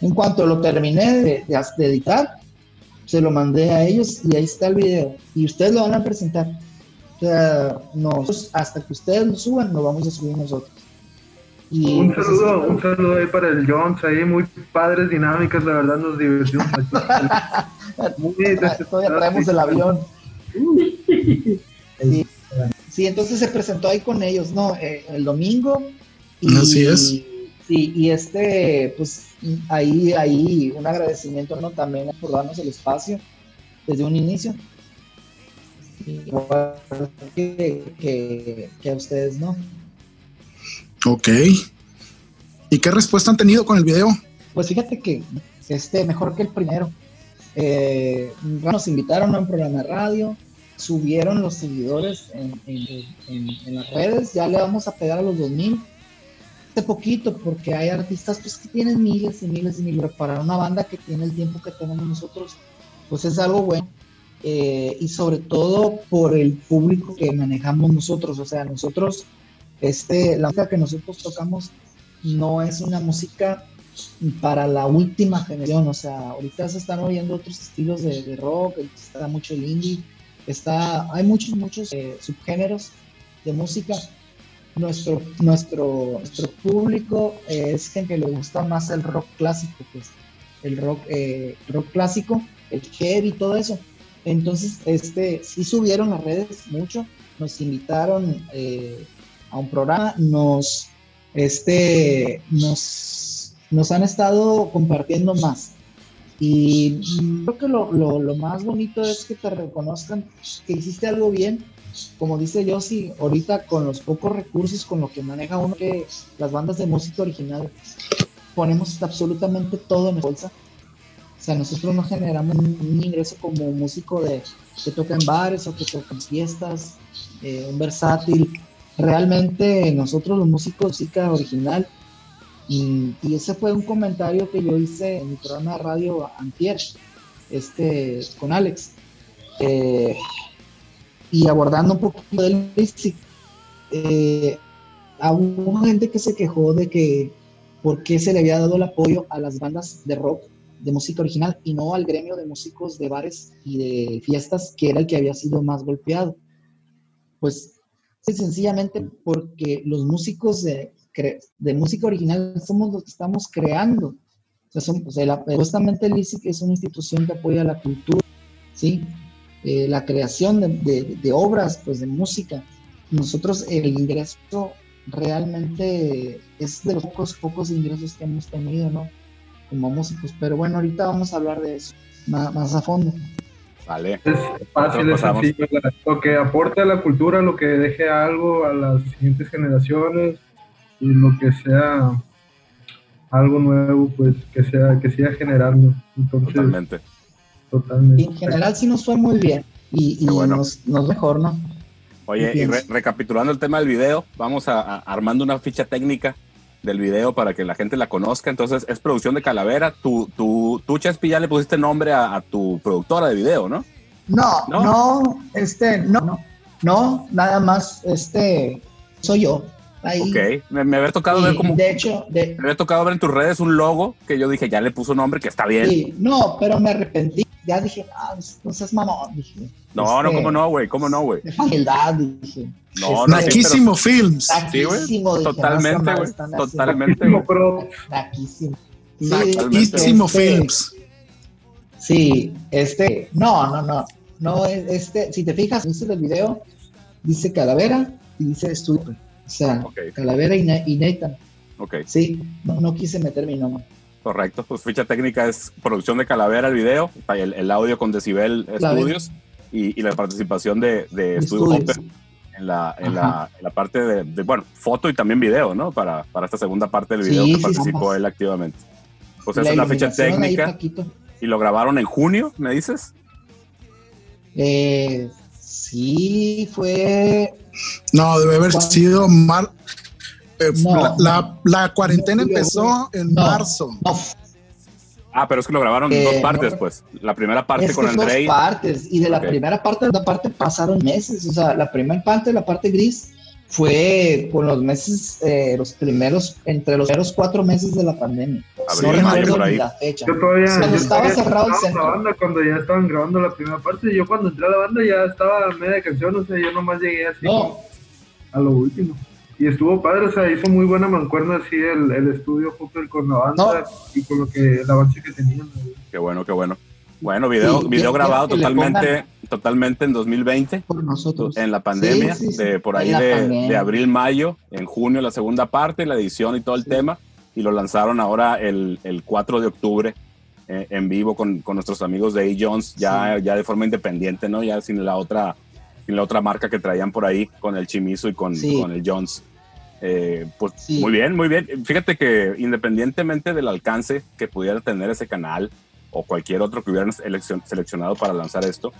En cuanto lo terminé de, de- de editar, se lo mandé a ellos y ahí está el video. Y ustedes lo van a presentar. O sea, nosotros, hasta que ustedes lo suban, lo vamos a subir nosotros. Y, Un pues, saludo, un saludo ahí para el Jones, ahí muy padres dinámicas, la verdad nos divertimos. Muy Todavía traemos el avión. Sí. Sí, entonces se presentó ahí con ellos, ¿no? Eh, el domingo. Y, Así es. Sí, y este, pues ahí, ahí un agradecimiento, ¿no? También por darnos el espacio desde un inicio. Y igual que, que, que a ustedes, ¿no? Ok. ¿Y qué respuesta han tenido con el video? Pues fíjate que este mejor que el primero. Eh, nos invitaron a un programa de radio, subieron los seguidores en, las redes, ya le vamos a pegar a los 2000. Hace poquito, porque hay artistas pues, que tienen miles y miles y miles. Para una banda que tiene el tiempo que tenemos nosotros, pues es algo bueno. Eh, y sobre todo por el público que manejamos nosotros. O sea, nosotros, este, la música que nosotros tocamos no es una música para la última generación, o sea, ahorita se están oyendo otros estilos de, rock, está mucho el indie, está, hay muchos, muchos eh, subgéneros de música. Nuestro, nuestro, nuestro público es gente que le gusta más el rock clásico, pues el rock, eh, rock clásico, el heavy, todo eso. Entonces, este, sí subieron las redes mucho, nos invitaron eh, a un programa, nos, este, nos, nos han estado compartiendo más. Y creo que lo, lo, lo más bonito es que te reconozcan que hiciste algo bien. Como dice Yossi, ahorita con los pocos recursos, con lo que maneja uno, que las bandas de música original, ponemos absolutamente todo en bolsa. O sea, nosotros no generamos un ingreso como músico de que toca en bares o que toca en fiestas, eh, un versátil. Realmente nosotros los músicos de música original y, ese fue un comentario que yo hice en mi programa de radio Antier, este, con Alex. Eh, y abordando un poquito del eh, hubo gente que se quejó de que por qué se le había dado el apoyo a las bandas de rock de música original y no al gremio de músicos de bares y de fiestas, que era el que había sido más golpeado. Pues sencillamente porque los músicos de, de música original somos los que estamos creando. O sea, son, supuestamente el ISIC es una institución que apoya la cultura, ¿sí? Eh, la creación de, de, obras, pues de música. Nosotros el ingreso realmente es de los pocos, pocos ingresos que hemos tenido, ¿no? Como músicos. Pero bueno, ahorita vamos a hablar de eso más, más a fondo. Vale. Es fácil, es sencillo. Lo que aporte a la cultura, lo que deje algo a las siguientes generaciones y lo que sea algo nuevo, pues que sea que siga generando. Entonces, Totalmente. Totalmente. Y en general sí nos fue muy bien y, y bueno. nos, nos mejor, ¿no? Oye, y re- recapitulando el tema del video, vamos a, a- armando una ficha técnica del video para que la gente la conozca. Entonces, es producción de Calavera. Tú, tú, tú Chespi, ya le pusiste nombre a, a tu productora de video, ¿no? No, ¿No? no, este, no, no, no, nada más, este, soy yo. Ahí. Ok. Me, me había tocado Y, ver como... de hecho, de, Me había tocado ver en tus redes un logo que yo dije, ya le puso nombre, que está bien. sí, no, pero me arrepentí. Ya dije, ah, no seas mamón, dije. No, no, Este, cómo no, güey, cómo no, güey. De humildad, dije. No, no, sí, Naquísimo Films. Sí, güey. Totalmente, güey. Totalmente, güey. Pero Naquísimo. Sí, Naquísimo este, Films. Sí, este, no, no, no, no, este, si te fijas, dice el video, dice Calavera y dice Estudio, o sea, Ok, Calavera y, Na- y Nathan, ok, sí, no, no quise meter mi nombre. correcto. Pues ficha técnica es producción de Calavera el video, el, el audio con Decibel. Studios y, y la participación de, de Studio. Hopper en la, en, la, en la parte de, de, bueno, foto y también video, ¿no? Para, para esta segunda parte del video Sí, que sí, participó él activamente. Pues es una ficha ahí, técnica y lo grabaron en junio, ¿me dices? Eh, sí, fue, No, debe haber ¿Cuándo? sido mar. eh, No. la, la- la cuarentena No, empezó en no. marzo. no, Ah, pero es que lo grabaron en Eh, dos partes, no. pues. La primera parte es con que dos Andrei. partes, y de la primera parte a la parte pasaron meses, o sea, la primera parte, la parte gris, fue con los meses, eh, los primeros, entre los primeros cuatro meses de la pandemia. Abril, no mayo, recuerdo ni la fecha. yo todavía. Cuando yo estaba todavía cerrado el centro. la banda cuando ya estaban grabando la primera parte. Yo cuando entré a la banda ya estaba media canción, o sea, yo nomás llegué así No, a lo último. Y estuvo padre, o sea, hizo muy buena mancuerna así el, el estudio Hopper con la banda y con lo que el avance que tenían. Qué bueno, qué bueno. Bueno, video, Sí, video grabado totalmente, totalmente en 2020, por nosotros. en la pandemia, Sí, sí, sí. de por ahí de, de abril, mayo, en junio la segunda parte, la edición y todo el tema, y lo lanzaron ahora el, el 4 de octubre eh, en vivo con, con nuestros amigos de A. Jones, ya, ya de forma independiente, ¿no? Ya sin la otra, sin la otra marca que traían por ahí, con el Chimizo y con, con el Jones. Eh, pues muy bien, muy bien. Fíjate que independientemente del alcance que pudiera tener ese canal o cualquier otro que hubieran eleccion- seleccionado para lanzar esto,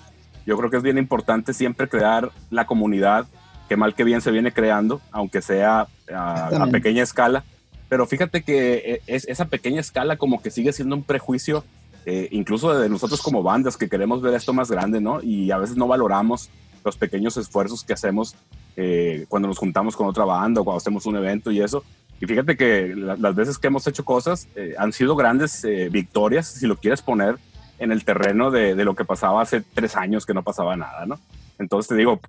yo creo que es bien importante siempre crear la comunidad que mal que bien se viene creando, aunque sea a, a pequeña escala. Pero fíjate que eh, es, esa pequeña escala como que sigue siendo un prejuicio, eh, incluso de nosotros como bandas que queremos ver esto más grande, ¿no? Y a veces no valoramos los pequeños esfuerzos que hacemos eh, cuando nos juntamos con otra banda o cuando hacemos un evento y eso. Y fíjate que la- las veces que hemos hecho cosas eh, han sido grandes eh, victorias, si lo quieres poner en el terreno de, de lo que pasaba hace tres años que no pasaba nada, ¿no? Entonces te digo,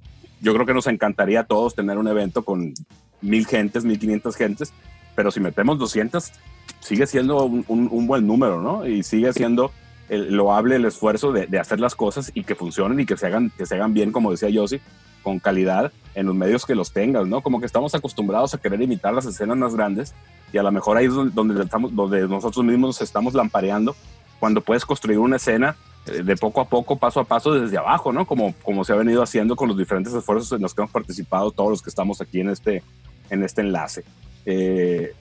yo creo que nos encantaría a todos tener un evento con mil gentes, mil quinientas gentes, pero si metemos 200, sigue siendo un, un- un buen número, ¿no? Y sigue siendo el- loable el esfuerzo de, de hacer las cosas y que funcionen y que se hagan, que se hagan bien, como decía Yossi, con calidad en los medios que los tengas, ¿no? Como que estamos acostumbrados a querer imitar las escenas más grandes y a lo mejor ahí es donde, donde estamos, donde nosotros mismos nos estamos lampareando cuando puedes construir una escena eh, de poco a poco, paso a paso, desde abajo, ¿no? Como, como se ha venido haciendo con los diferentes esfuerzos en los que hemos participado todos los que estamos aquí en este, en este enlace. Eh,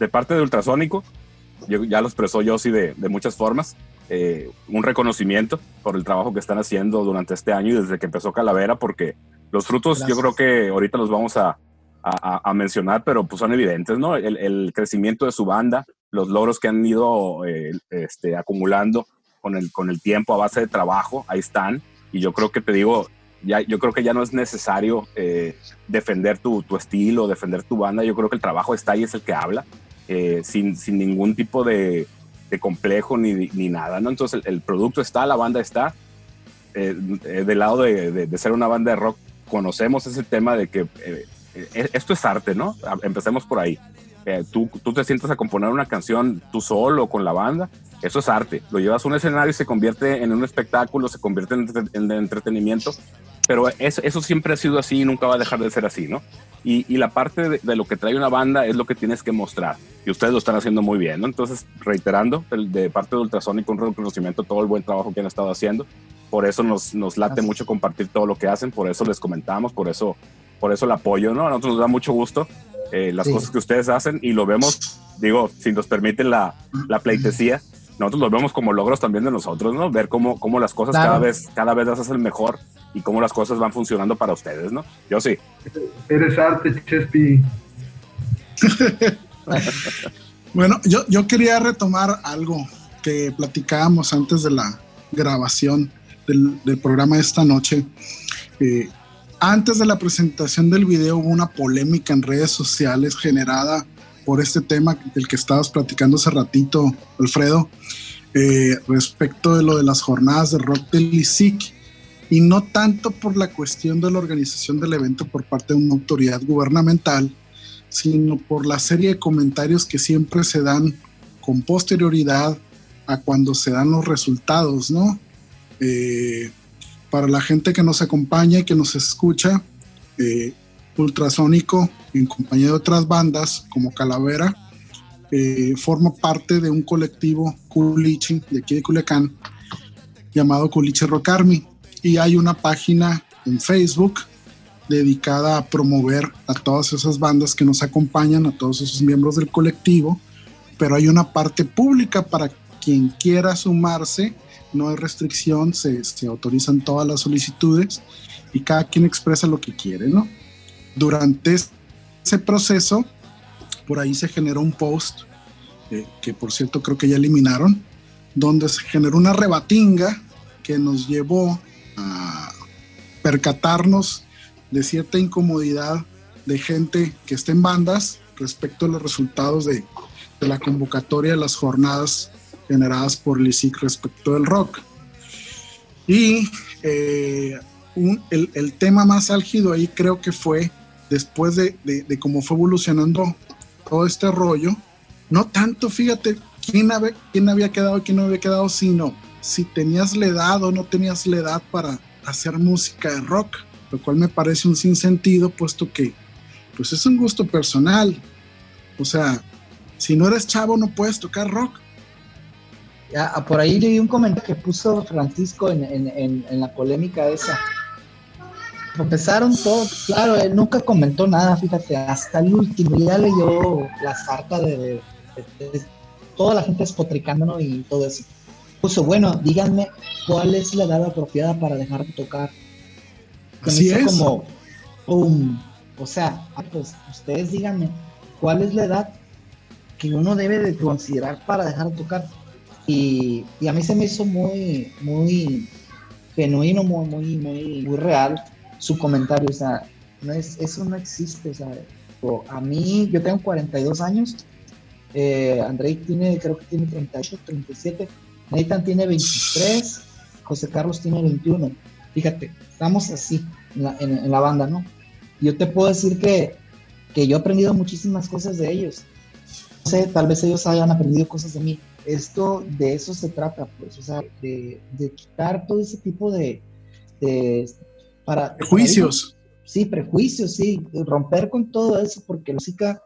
de parte de Ultrasónico, yo- ya lo expresó Yossi de, de muchas formas, eh, un reconocimiento por el trabajo que están haciendo durante este año y desde que empezó Calavera, porque los frutos yo Gracias. creo que ahorita los vamos a, a- a mencionar, pero pues son evidentes, ¿no? El, el crecimiento de su banda, los logros que han ido eh, este, acumulando con el, con el tiempo a base de trabajo, ahí están. Y yo creo que te digo, ya, yo creo que ya no es necesario eh, defender tu, tu estilo, defender tu banda. Yo creo que el trabajo está ahí, es el que habla, eh, sin, sin ningún tipo de, de complejo ni, ni nada, ¿no? Entonces el, producto está, la banda está. Del lado de, de, ser una banda de rock, conocemos ese tema de que esto es arte, ¿no? Empecemos por ahí. Tú, tú te sientas a componer una canción tú solo con la banda, eso es arte. Lo llevas a un escenario y se convierte en un espectáculo, se convierte en, en entretenimiento, pero eso, eso, siempre ha sido así y nunca va a dejar de ser así, ¿no? Y, y la parte de, de, lo que trae una banda es lo que tienes que mostrar. Y ustedes lo están haciendo muy bien, ¿no? Entonces, reiterando, de parte de Ultrasonic, un reconocimiento todo el buen trabajo que han estado haciendo. Por eso nos, nos late mucho compartir todo lo que hacen, por eso les comentamos, por eso, por eso el apoyo, ¿no? A nosotros nos da mucho gusto eh, las sí. cosas que ustedes hacen y lo vemos, digo, si nos permiten la, la pleitesía, nosotros lo vemos como logros también de nosotros, ¿no? Ver cómo, cómo las cosas claro. cada vez cada vez las hacen mejor y cómo las cosas van funcionando para ustedes, ¿no? Yo sí. Eres arte, Chespi. bueno, yo, yo quería retomar algo que platicábamos antes de la grabación del, del programa de esta noche. Eh, antes de la presentación del video hubo una polémica en redes sociales generada por este tema del que estabas platicando hace ratito, Alfredo, eh, respecto de lo de las jornadas de rock del ISIC, y no tanto por la cuestión de la organización del evento por parte de una autoridad gubernamental, sino por la serie de comentarios que siempre se dan con posterioridad a cuando se dan los resultados, ¿no? Eh, para la gente que nos acompaña y que nos escucha, eh, Ultrasónico, en compañía de otras bandas como Calavera, eh, forma parte de un colectivo Culichi de aquí de Culiacán llamado Culichi Rock Army. Y hay una página en Facebook dedicada a promover a todas esas bandas que nos acompañan, a todos esos miembros del colectivo, pero hay una parte pública para quien quiera sumarse, no hay restricción, se, se autorizan todas las solicitudes y cada quien expresa lo que quiere, ¿no? Durante ese proceso, por ahí se generó un post, eh, que por cierto creo que ya eliminaron, donde se generó una rebatinga que nos llevó a percatarnos de cierta incomodidad de gente que está en bandas respecto a los resultados de, de la convocatoria de las jornadas generadas por LISIC respecto del rock. Y eh, el, tema más álgido ahí creo que fue después de, de, de, cómo fue evolucionando todo este rollo, no tanto, fíjate, quién, había, quién había quedado y quién no había quedado, sino si tenías la edad o no tenías la edad para hacer música de rock, lo cual me parece un sinsentido, puesto que pues es un gusto personal. O sea, si no eres chavo no puedes tocar rock. Por ahí leí un comentario que puso Francisco en, en, en, en la polémica esa. Empezaron todos, claro, él nunca comentó nada, fíjate, hasta el último, ya leyó la sarta de, de, de, de toda la gente espotricándonos y todo eso puso, bueno, díganme cuál es la edad apropiada para dejar de tocar. Así es. Como, ¡pum! O sea, pues ustedes díganme cuál es la edad que uno debe de considerar para dejar de tocar. Y, a mí se me hizo muy, muy genuino, muy, muy, muy, real su comentario. O sea, no es, eso no existe. O sea, a mí, yo tengo 42 años. Eh, Andrei tiene, creo que tiene 38, 37 Nathan tiene 23, José Carlos tiene 21. Fíjate, estamos así en la, en, en la banda, ¿no? Yo te puedo decir que, que, yo he aprendido muchísimas cosas de ellos. No sé, tal vez ellos hayan aprendido cosas de mí. Esto, de eso se trata, pues, o sea, de, de quitar todo ese tipo de... de para, prejuicios. Para, sí, prejuicios, sí, romper con todo eso, porque la música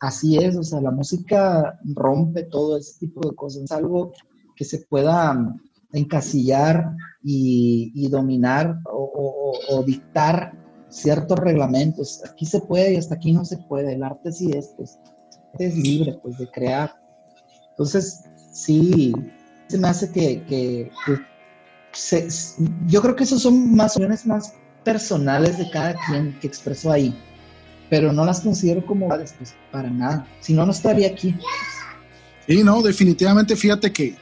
así es, o sea, la música rompe todo ese tipo de cosas. Es algo que se pueda encasillar y, y dominar o, o, o, dictar ciertos reglamentos. Aquí se puede y hasta aquí no se puede. El arte sí es, pues, es libre, pues, de crear. Entonces, sí, se me hace que, que, que se, yo creo que esos son más opiniones más personales de cada quien que expresó ahí, pero no las considero como pues, para nada. Si no, no estaría aquí. Sí, no, definitivamente, fíjate que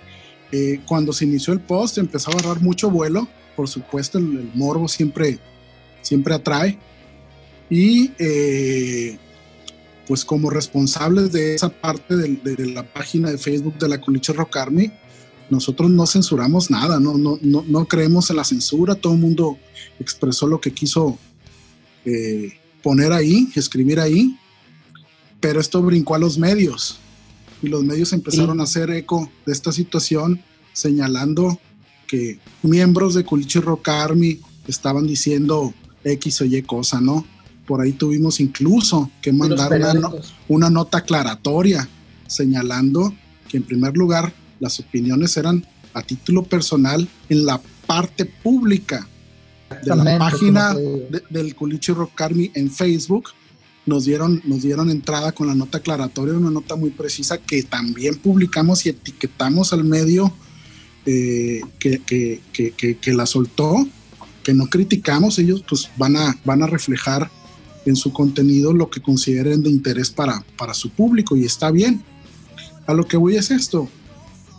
eh, cuando se inició el post empezó a agarrar mucho vuelo, por supuesto el, el morbo siempre, siempre atrae. Y eh, pues como responsables de esa parte de, de- de la página de Facebook de la Culiche Rock Army, nosotros no censuramos nada, no, no, no, no creemos en la censura, todo el mundo expresó lo que quiso eh, poner ahí, escribir ahí, pero esto brincó a los medios y los medios empezaron Sí. a hacer eco de esta situación señalando que miembros de Culiche Rock Army estaban diciendo X o Y cosa, ¿no? Por ahí tuvimos incluso que mandar una, no- periódicos. una nota aclaratoria señalando que en primer lugar las opiniones eran a título personal en la parte pública de la página de- del Culichi Rock Army en Facebook. Nos dieron, nos dieron entrada con la nota aclaratoria, una nota muy precisa que también publicamos y etiquetamos al medio eh, que, que- que- que- que la soltó, que no criticamos, ellos pues van a, van a reflejar en su contenido lo que consideren de interés para, para su público y está bien. A lo que voy es esto.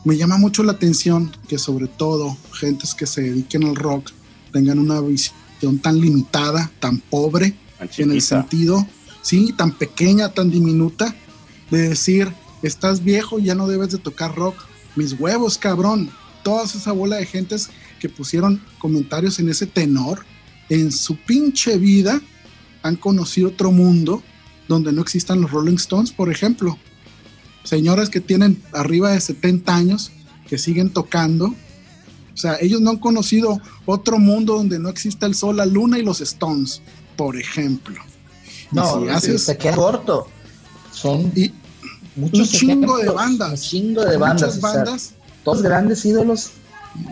Me llama mucho la atención que sobre todo gentes que se dediquen al rock tengan una visión tan limitada, tan pobre, en el sentido, sí, tan pequeña, tan diminuta, de decir, estás viejo, ya no debes de tocar rock. Mis huevos, cabrón. Toda esa bola de gentes que pusieron comentarios en ese tenor, en su pinche vida han conocido otro mundo donde no existan los Rolling Stones, por ejemplo. Señoras que tienen arriba de 70 años, que siguen tocando. O sea, ellos no han conocido otro mundo donde no exista el sol, la luna y los Stones, por ejemplo. No, si haces se queda corto. Son y muchos un chingo de bandas, Un chingo de bandas. muchas o sea, bandas, todos grandes ídolos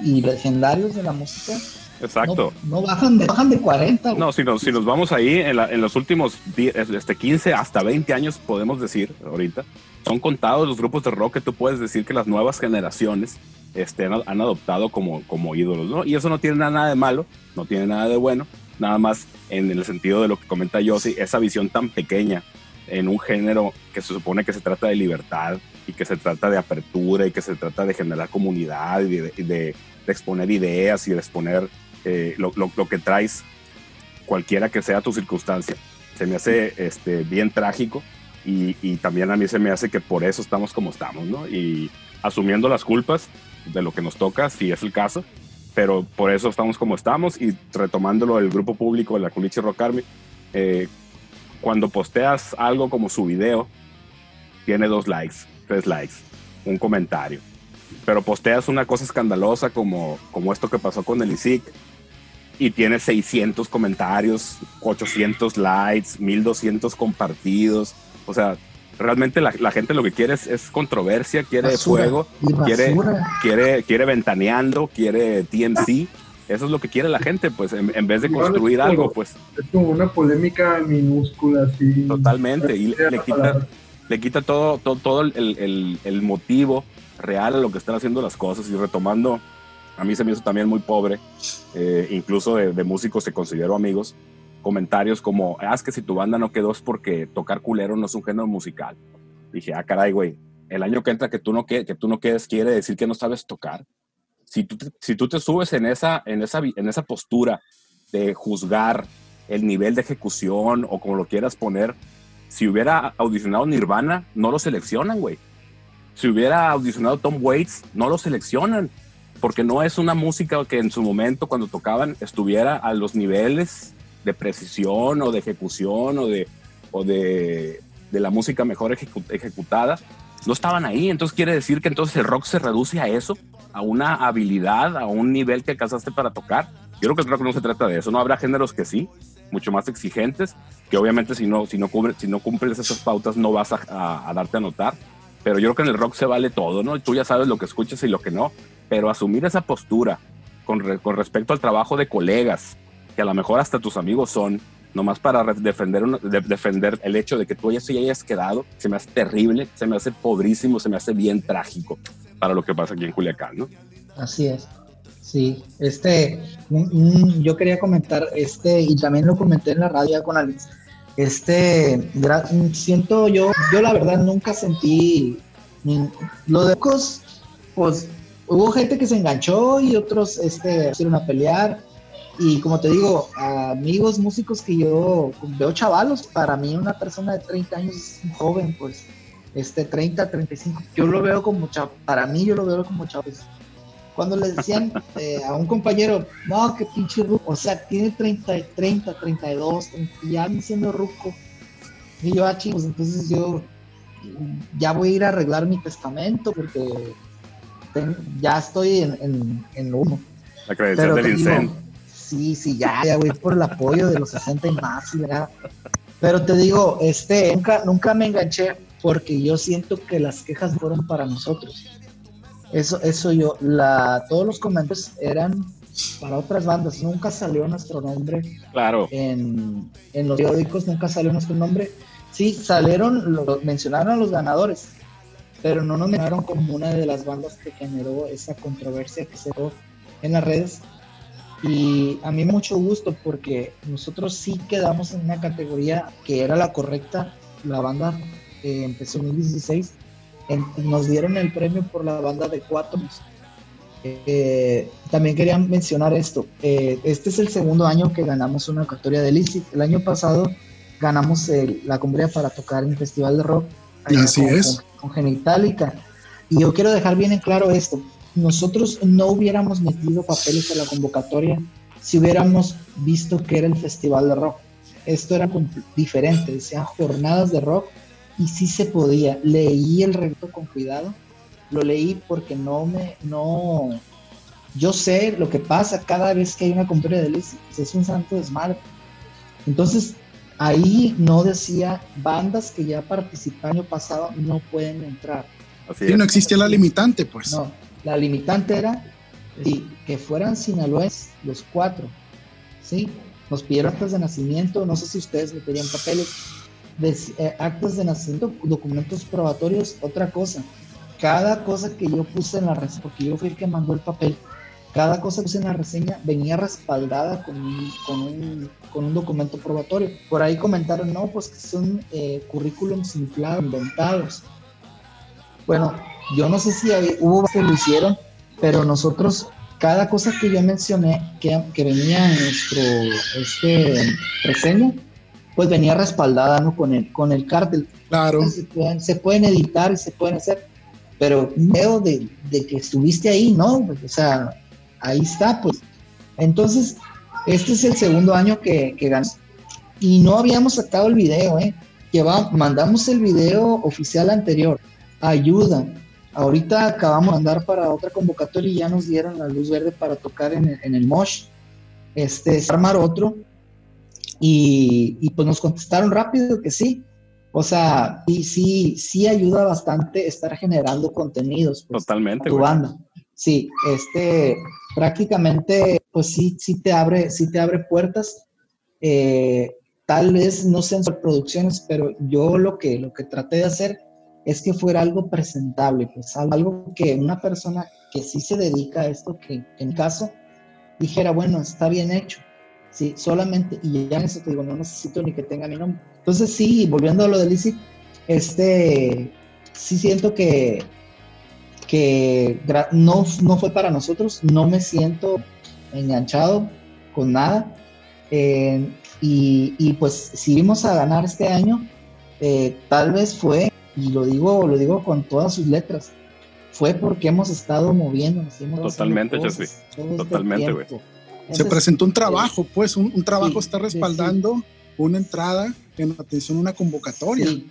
y legendarios de la música. Exacto. No, no bajan, de, bajan de 40. güey. No, si nos, si nos vamos ahí, en, la- en los últimos die- este, 15 hasta 20 años, podemos decir ahorita, son contados los grupos de rock que tú puedes decir que las nuevas generaciones este, han, han adoptado como, como ídolos, ¿no? Y eso no tiene nada de malo, no tiene nada de bueno, nada más en el sentido de lo que comenta Yossi, esa visión tan pequeña en un género que se supone que se trata de libertad y que se trata de apertura y que se trata de generar comunidad y de, y de- de exponer ideas y de exponer eh, lo, lo- lo que traes, cualquiera que sea tu circunstancia. Se me hace este, bien trágico y, y también a mí se me hace que por eso estamos como estamos, ¿no? Y asumiendo las culpas de lo que nos toca, si es el caso, pero por eso estamos como estamos y retomándolo el grupo público de la Culiche Rock Army, eh, cuando posteas algo como su video, tiene dos likes, tres likes, un comentario. Pero posteas una cosa escandalosa como, como esto que pasó con el ISIC y tiene 600 comentarios, 800 likes, 1200 compartidos. O sea, realmente la, la gente lo que quiere es, es controversia, quiere Basura. fuego, quiere, quiere, quiere ventaneando, quiere TMC. Eso es lo que quiere la gente, pues, en, en vez de construir como- algo, pues, Es como una polémica minúscula, así. Totalmente, y le- quita- le quita todo, todo, todo el, el- el motivo real a lo que están haciendo las cosas y retomando, a mí se me hizo también muy pobre, eh, incluso de, de músicos que considero amigos, comentarios como, ah, es que si tu banda no quedó es porque tocar culero no es un género musical. Dije, ah, caray, güey, el año que entra que tú no, que, que tú no quedes quiere decir que no sabes tocar. Si tú, te- si tú te subes en esa, en, esa, en esa postura de juzgar el nivel de ejecución o como lo quieras poner, si hubiera audicionado Nirvana, no lo seleccionan, güey. Si hubiera audicionado Tom Waits, no lo seleccionan. Porque no es una música que en su momento, cuando tocaban, estuviera a los niveles de precisión o de ejecución o de, o de, de la música mejor ejecu- ejecutada. No estaban ahí. Entonces quiere decir que entonces el rock se reduce a eso, a una habilidad, a un nivel que alcanzaste para tocar. Yo creo que el rock no se trata de eso. No habrá géneros que sí, mucho más exigentes, que obviamente si no, si no, cubre, si no cumples esas pautas no vas a, a- a darte a notar. Pero yo creo que en el rock se vale todo, ¿no? Tú ya sabes lo que escuchas y lo que no. Pero asumir esa postura con, re- con respecto al trabajo de colegas, que a lo mejor hasta tus amigos son, nomás para defender, una- de- defender el hecho de que tú ya se hayas quedado, se me hace terrible, se me hace pobrísimo, se me hace bien trágico para lo que pasa aquí en Culiacán, ¿no? Así es. Sí, este, un- un- yo quería comentar, este, y también lo comenté en la radio con Alex, este, gra- siento yo, yo la verdad nunca sentí, ni- lo de Cos, pues hubo gente que se enganchó y otros, este, pusieron a pelear, Y como te digo, amigos músicos que yo veo chavalos, para mí una persona de 30 años es un joven, pues, este 30, 35, yo lo veo como chavo, para mí yo lo veo como chavos. Cuando le decían eh, a un compañero, no, que pinche ruco, o sea, tiene 30, 30, 32, 30, ya me siendo ruco. Y yo, ah, chicos, entonces yo ya voy a ir a arreglar mi testamento porque ten- ya estoy en, en, en uno. La credencial del incendio. Sí, sí, ya, ya voy por el apoyo de los 60 y más, ya. Pero te digo, este, nunca, nunca me enganché porque yo siento que las quejas fueron para nosotros. Eso, eso yo, la, todos los comentarios eran para otras bandas. Nunca salió nuestro nombre Claro. en, en los periódicos, nunca salió nuestro nombre. Sí, salieron, lo, mencionaron a los ganadores, pero no nos mencionaron como una de las bandas que generó esa controversia que se dio en las redes. Y a mí me mucho gusto porque nosotros sí quedamos en una categoría que era la correcta. La banda eh, empezó en 2016. en- nos dieron el premio por la banda de cuatro. Eh, también quería mencionar esto. eh, este es el segundo año que ganamos una categoría de LICIT. El año pasado ganamos el- la cumbria para tocar en el Festival de Rock. Así con- es. Con, Genitalica. Y yo quiero dejar bien en claro esto. Nosotros no hubiéramos metido papeles a la convocatoria si hubiéramos visto que era el Festival de Rock. Esto era diferente, decían jornadas de rock y sí se podía. Leí el reglamento con cuidado, lo leí porque no me, no, yo sé lo que pasa cada vez que hay una convocatoria de ley, es un santo desmadre. Entonces, ahí no decía bandas que ya participaron el año pasado no pueden entrar. Así Sí, no existía la limitante, pues. No, la limitante era sí, que fueran sinaloenses los cuatro. Sí, nos pidieron actas de nacimiento, no sé si ustedes me pedían papeles, de, eh, actas de nacimiento, documentos probatorios, otra cosa. Cada cosa que yo puse en la reseña, porque yo fui el que mandó el papel, cada cosa que puse en la reseña venía respaldada con un, con un, con un documento probatorio. Por ahí comentaron, no, pues que son eh, currículums inflados, inventados. Bueno, yo no sé si hay- hubo que lo hicieron, pero nosotros, cada cosa que yo mencioné que, que venía en nuestro este, reseña, pues venía respaldada ¿no? con, el, con el cártel. Claro. Se pueden, se pueden editar y se pueden hacer, pero veo de, de que estuviste ahí, ¿no? Pues, o sea, ahí está, pues. Entonces, este es el segundo año que, que ganamos. Y no habíamos sacado el video, ¿eh? Lleva- mandamos el video oficial anterior. Ayuda. Ahorita acabamos de mandar para otra convocatoria y ya nos dieron la luz verde para tocar en el, en el Mosh. Este, es armar otro. Y, y pues nos contestaron rápido que sí. O sea, y sí, sí ayuda bastante estar generando contenidos. pues, Totalmente, tu güey. banda. Sí, este prácticamente, pues sí, sí te abre, sí te abre puertas. Eh, tal vez no sean producciones, pero yo lo que, lo que traté de hacer es que fuera algo presentable, pues algo, que una persona que sí se dedica a esto, que en caso dijera, bueno, está bien hecho. Sí, solamente, y ya en eso te digo, no necesito ni que tenga mi nombre. Entonces, sí, volviendo a lo de Lizzy, este, sí siento que, que no, no fue para nosotros, no me siento enganchado con nada. eh, y, y, pues si vimos a ganar este año, eh, tal vez fue, y lo digo, lo digo con todas sus letras, fue porque hemos estado moviéndonos. hemos Totalmente, cosas este Totalmente, güey. Se presentó un trabajo, pues, un, un trabajo Sí, está sí, respaldando una entrada en atención a una convocatoria. Sí.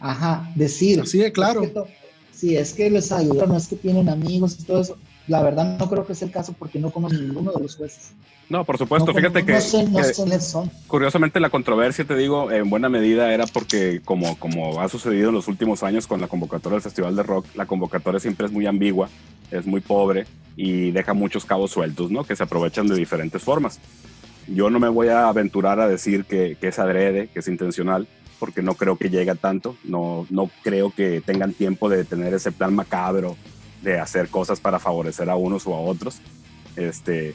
Ajá, decir. Así de claro. es que sí, es que les ayuda, no es que tienen amigos y todo eso. La verdad no creo que sea el caso porque no conozco ninguno de los jueces. No, por supuesto. No, Fíjate no, que, no sé, no que sé son. curiosamente la controversia, te digo, en buena medida era porque como, como ha sucedido en los últimos años con la convocatoria del Festival de Rock, la convocatoria siempre es muy ambigua, es muy pobre y deja muchos cabos sueltos, ¿no? Que se aprovechan de diferentes formas. Yo no me voy a aventurar a decir que, que es adrede, que es intencional, porque no creo que llegue a tanto, no, no creo que tengan tiempo de tener ese plan macabro de hacer cosas para favorecer a unos o a otros. Este,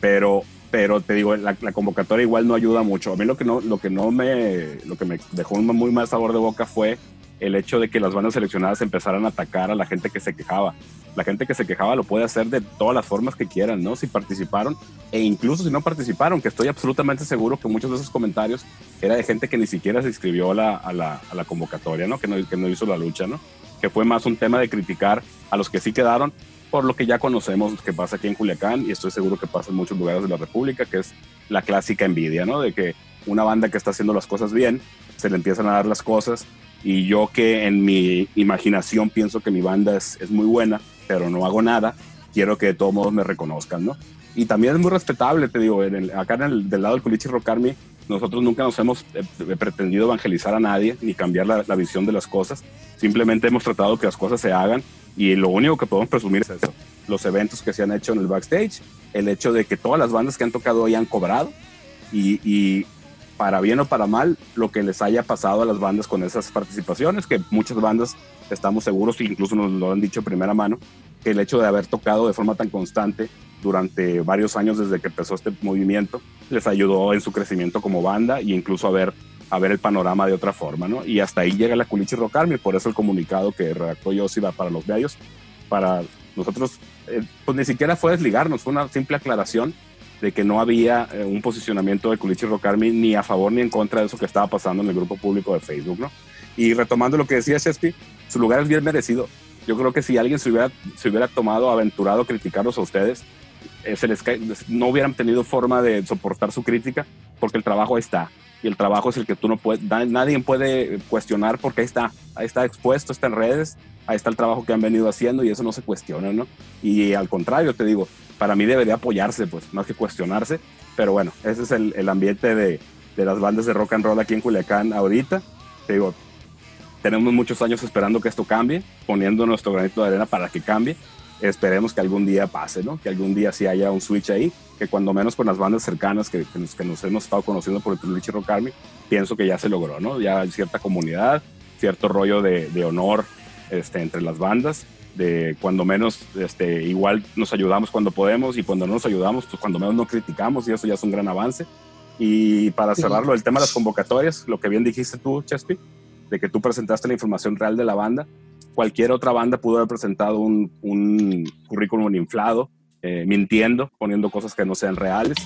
pero, pero te digo, la, la convocatoria igual no ayuda mucho. A mí lo que no, lo que no me, lo que me dejó un muy mal sabor de boca fue el hecho de que las bandas seleccionadas empezaran a atacar a la gente que se quejaba. La gente que se quejaba lo puede hacer de todas las formas que quieran, ¿no? Si participaron e incluso si no participaron, que estoy absolutamente seguro que muchos de esos comentarios era de gente que ni siquiera se inscribió a la, convocatoria, ¿no? Que, ¿no? que no hizo la lucha, ¿no? Que fue más un tema de criticar a los que sí quedaron por lo que ya conocemos que pasa aquí en Culiacán y estoy seguro que pasa en muchos lugares de la República, que es la clásica envidia, ¿no? De que una banda que está haciendo las cosas bien, se le empiezan a dar las cosas y yo que en mi imaginación pienso que mi banda es, es muy buena, pero no hago nada, quiero que de todos modos me reconozcan, ¿no? Y también es muy respetable, te digo, en el, acá en el, del lado del Culichi Rock nosotros nunca nos hemos eh, pretendido evangelizar a nadie ni cambiar la, la, visión de las cosas. Simplemente hemos tratado que las cosas se hagan y lo único que podemos presumir es eso. Los eventos que se han hecho en el backstage, el hecho de que todas las bandas que han tocado hoy han cobrado y, y para bien o para mal, lo que les haya pasado a las bandas con esas participaciones, que muchas bandas estamos seguros, incluso nos lo han dicho de primera mano, que el hecho de haber tocado de forma tan constante durante varios años desde que empezó este movimiento les ayudó en su crecimiento como banda e incluso a ver, a ver el panorama de otra forma, ¿no? Y hasta ahí llega la Culichi Rock Army, por eso el comunicado que redactó Yossi para los medios, para nosotros, eh, pues ni siquiera fue desligarnos, fue una simple aclaración de que no había eh, un posicionamiento de Culichi Rock Army ni a favor ni en contra de eso que estaba pasando en el grupo público de Facebook, ¿no? Y retomando lo que decía Chespi, su lugar es bien merecido. Yo creo que si alguien se hubiera, se hubiera tomado, aventurado a criticarlos a ustedes, eh, se les no hubieran tenido forma de soportar su crítica, porque el trabajo está. Y el trabajo es el que tú no puedes, nadie puede cuestionar porque ahí está, ahí está expuesto, está en redes, ahí está el trabajo que han venido haciendo y eso no se cuestiona, ¿no? Y al contrario, te digo, para mí debería apoyarse, pues, más que cuestionarse. Pero bueno, ese es el, el ambiente de, de, las bandas de rock and roll aquí en Culiacán ahorita. Te digo, tenemos muchos años esperando que esto cambie, poniendo nuestro granito de arena para que cambie. Esperemos que algún día pase, ¿no? Que algún día sí haya un switch ahí, que cuando menos con las bandas cercanas que, que, nos, que nos, hemos estado conociendo por el Twitch Rock Army, pienso que ya se logró, ¿no? Ya hay cierta comunidad, cierto rollo de, de honor este, entre las bandas de cuando menos este, igual nos ayudamos cuando podemos y cuando no nos ayudamos, pues cuando menos no criticamos y eso ya es un gran avance. Y para cerrarlo, el tema de las convocatorias, lo que bien dijiste tú, Chespi, de que tú presentaste la información real de la banda, cualquier otra banda pudo haber presentado un, un currículum inflado, eh, mintiendo, poniendo cosas que no sean reales.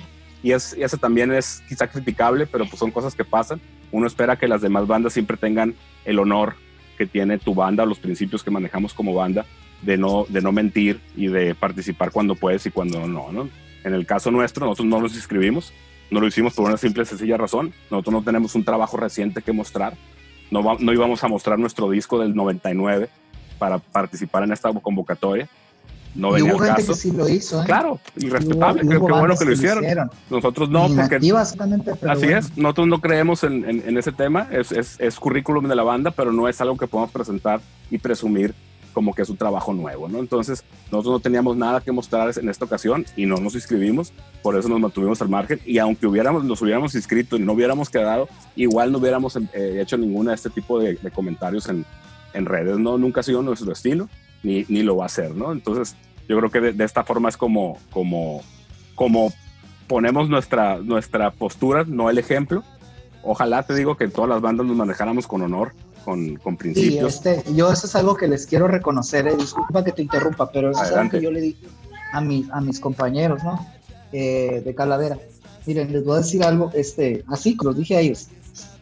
Y, es, y eso también es quizá criticable, pero pues son cosas que pasan. Uno espera que las demás bandas siempre tengan el honor que tiene tu banda, los principios que manejamos como banda, de no, de no mentir y de participar cuando puedes y cuando no, no. En el caso nuestro, nosotros no nos inscribimos, no lo hicimos por una simple sencilla razón. Nosotros no tenemos un trabajo reciente que mostrar. No, no íbamos a mostrar nuestro disco del 99 para participar en esta convocatoria. No y venía hubo al gente caso. que sí lo hizo, ¿eh? Claro, y respetable, Hubo- qué, hubo bueno que lo que lo hicieron. hicieron. Nosotros no, porque Así bueno. es, nosotros no creemos en, en- en ese tema, es, es, es currículum de la banda, pero no es algo que podamos presentar y presumir como que es un trabajo nuevo, ¿no? Entonces, nosotros no teníamos nada que mostrar en esta ocasión y no nos inscribimos, por eso nos mantuvimos al margen y aunque hubiéramos, nos hubiéramos inscrito y no hubiéramos quedado, igual no hubiéramos eh, hecho ninguna de este tipo de, de comentarios en, en redes, ¿no? Nunca ha sido nuestro estilo, ni, ni lo va a ser, ¿no? Entonces, yo creo que de, de esta forma es como, como, como ponemos nuestra, nuestra postura, no el ejemplo. Ojalá te digo que todas las bandas nos manejáramos con honor, con, con Sí, principios. este, yo eso es algo que les quiero reconocer, eh, disculpa que te interrumpa, pero eso Adelante. es algo que yo le dije a, mi, a mis compañeros, ¿no? Eh, de Calavera. Miren, les voy a decir algo, este, así, que los dije a ellos,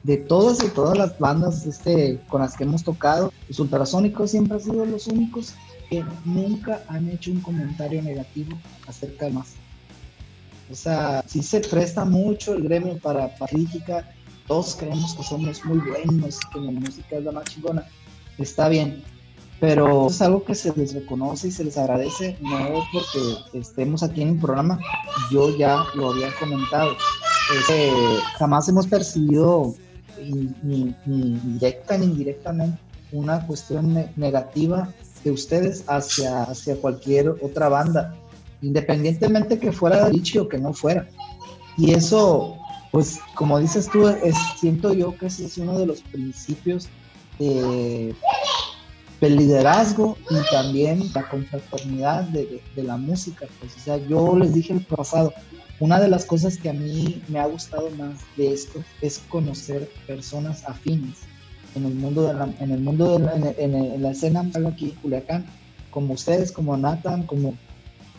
de todas y todas las bandas este, con las que hemos tocado, los siempre han sido los únicos que nunca han hecho un comentario negativo acerca de más. O sea, sí se presta mucho el gremio para, para crítica, todos creemos que somos muy buenos, que la música es la más chingona, está bien, pero es algo que se les reconoce y se les agradece, no porque estemos aquí en un programa, yo ya lo había comentado, este, jamás hemos percibido ni, ni- directa ni indirectamente una cuestión ne- negativa de ustedes hacia, hacia cualquier otra banda, independientemente que fuera de o que no fuera. Y eso, pues como dices tú, es, siento yo que ese es uno de los principios eh, del liderazgo y también la confraternidad de, de- de la música. Pues, o sea, yo les dije el pasado, una de las cosas que a mí me ha gustado más de esto es conocer personas afines. en el mundo de la, en el mundo en, la escena aquí en Culiacán, como ustedes, como Nathan, como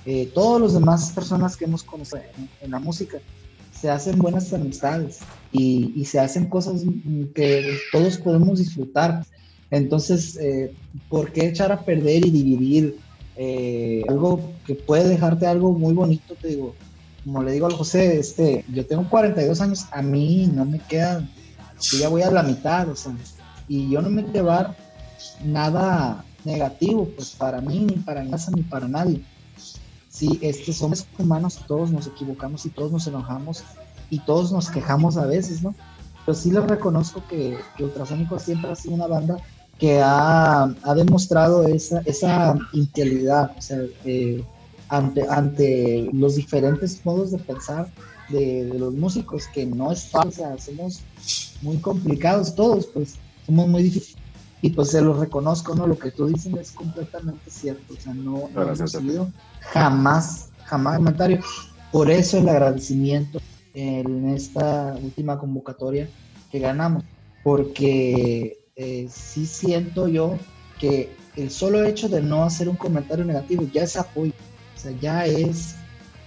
eh, todos los demás personas que hemos conocido en, la música, se hacen buenas amistades y, se hacen cosas que todos podemos disfrutar. Entonces, eh, ¿por qué echar a perder y dividir eh, algo que puede dejarte algo muy bonito? Te digo, como le digo al José, este, yo tengo 42 años, a mí no me quedan, yo ya voy a la mitad, o sea, y yo no me llevar nada negativo, pues para mí, ni para mi casa, ni para nadie. Sí, este, somos humanos, todos nos equivocamos y todos nos enojamos y todos nos quejamos a veces, ¿no? Pero sí les reconozco que, que Ultrasónico siempre ha sido una banda que ha, ha demostrado esa, esa integridad, o sea, eh, ante, ante los diferentes modos de pensar de, de los músicos, que no es fácil, o sea, somos muy complicados todos, pues somos muy difíciles. Y pues se los reconozco, ¿no? Lo que tú dices es completamente cierto, o sea, no, no hemos sido jamás, jamás comentario. Por eso el agradecimiento en esta última convocatoria que ganamos, porque eh, sí siento yo que el solo hecho de no hacer un comentario negativo ya es apoyo, sea, ya es,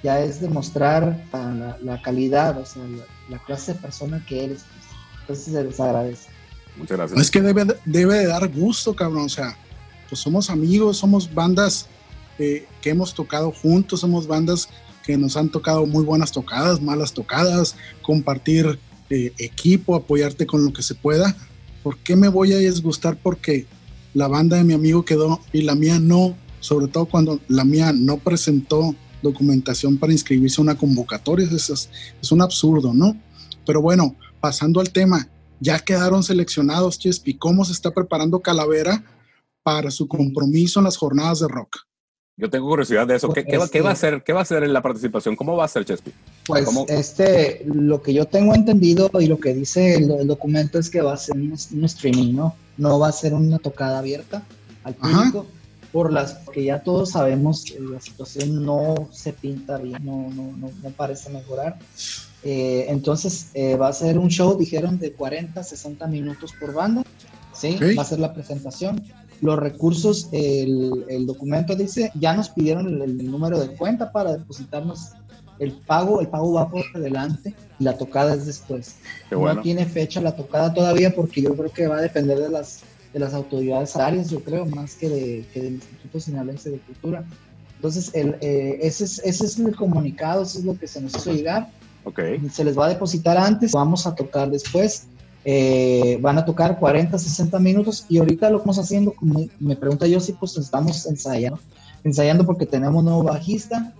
ya es demostrar la, la calidad, o sea, la, la clase de persona que eres. pues. Entonces se les agradece. Muchas gracias. Es que debe, de- debe de dar gusto, cabrón. O sea, pues somos amigos, somos bandas eh, que hemos tocado juntos, somos bandas que nos han tocado muy buenas tocadas, malas tocadas, compartir eh, equipo, apoyarte con lo que se pueda. ¿Por qué me voy a disgustar porque la banda de mi amigo quedó y la mía no? Sobre todo cuando la mía no presentó documentación para inscribirse a una convocatoria. Es, es- es un absurdo, ¿no? Pero bueno, pasando al tema, ya quedaron seleccionados, Chespi. ¿Cómo se está preparando Calavera para su compromiso en las jornadas de rock? Yo tengo curiosidad de eso. ¿Qué, qué va, qué va a hacer? ¿Qué va a hacer en la participación? ¿Cómo va a ser, Chespi? Pues ¿Cómo? este, lo que yo tengo entendido y lo que dice el, el documento es que va a ser un, un streaming, ¿no? No va a ser una tocada abierta al Ajá. Por las que ya todos sabemos que la situación no se pinta bien, no, no, no, no parece mejorar. Eh, entonces eh, va a ser un show, dijeron, de 40, 60 minutos por banda, ¿sí? Va a ser la presentación. Los recursos, el, el documento dice, ya nos pidieron el, el número de cuenta para depositarnos el pago, el pago va por delante y la tocada es después. Bueno. No tiene fecha la tocada todavía porque yo creo que va a depender de las, de las autoridades áreas, yo creo, más que, de, que del Instituto Sinaloense de Cultura. Entonces, el, eh, ese, es, ese es el comunicado, eso es lo que se nos hizo llegar. Ok. Se les va a depositar antes, vamos a tocar después. Eh, van a tocar 40, 60 minutos y ahorita lo estamos haciendo, como me pregunta yo, si pues estamos ensayando, ensayando porque tenemos nuevo bajista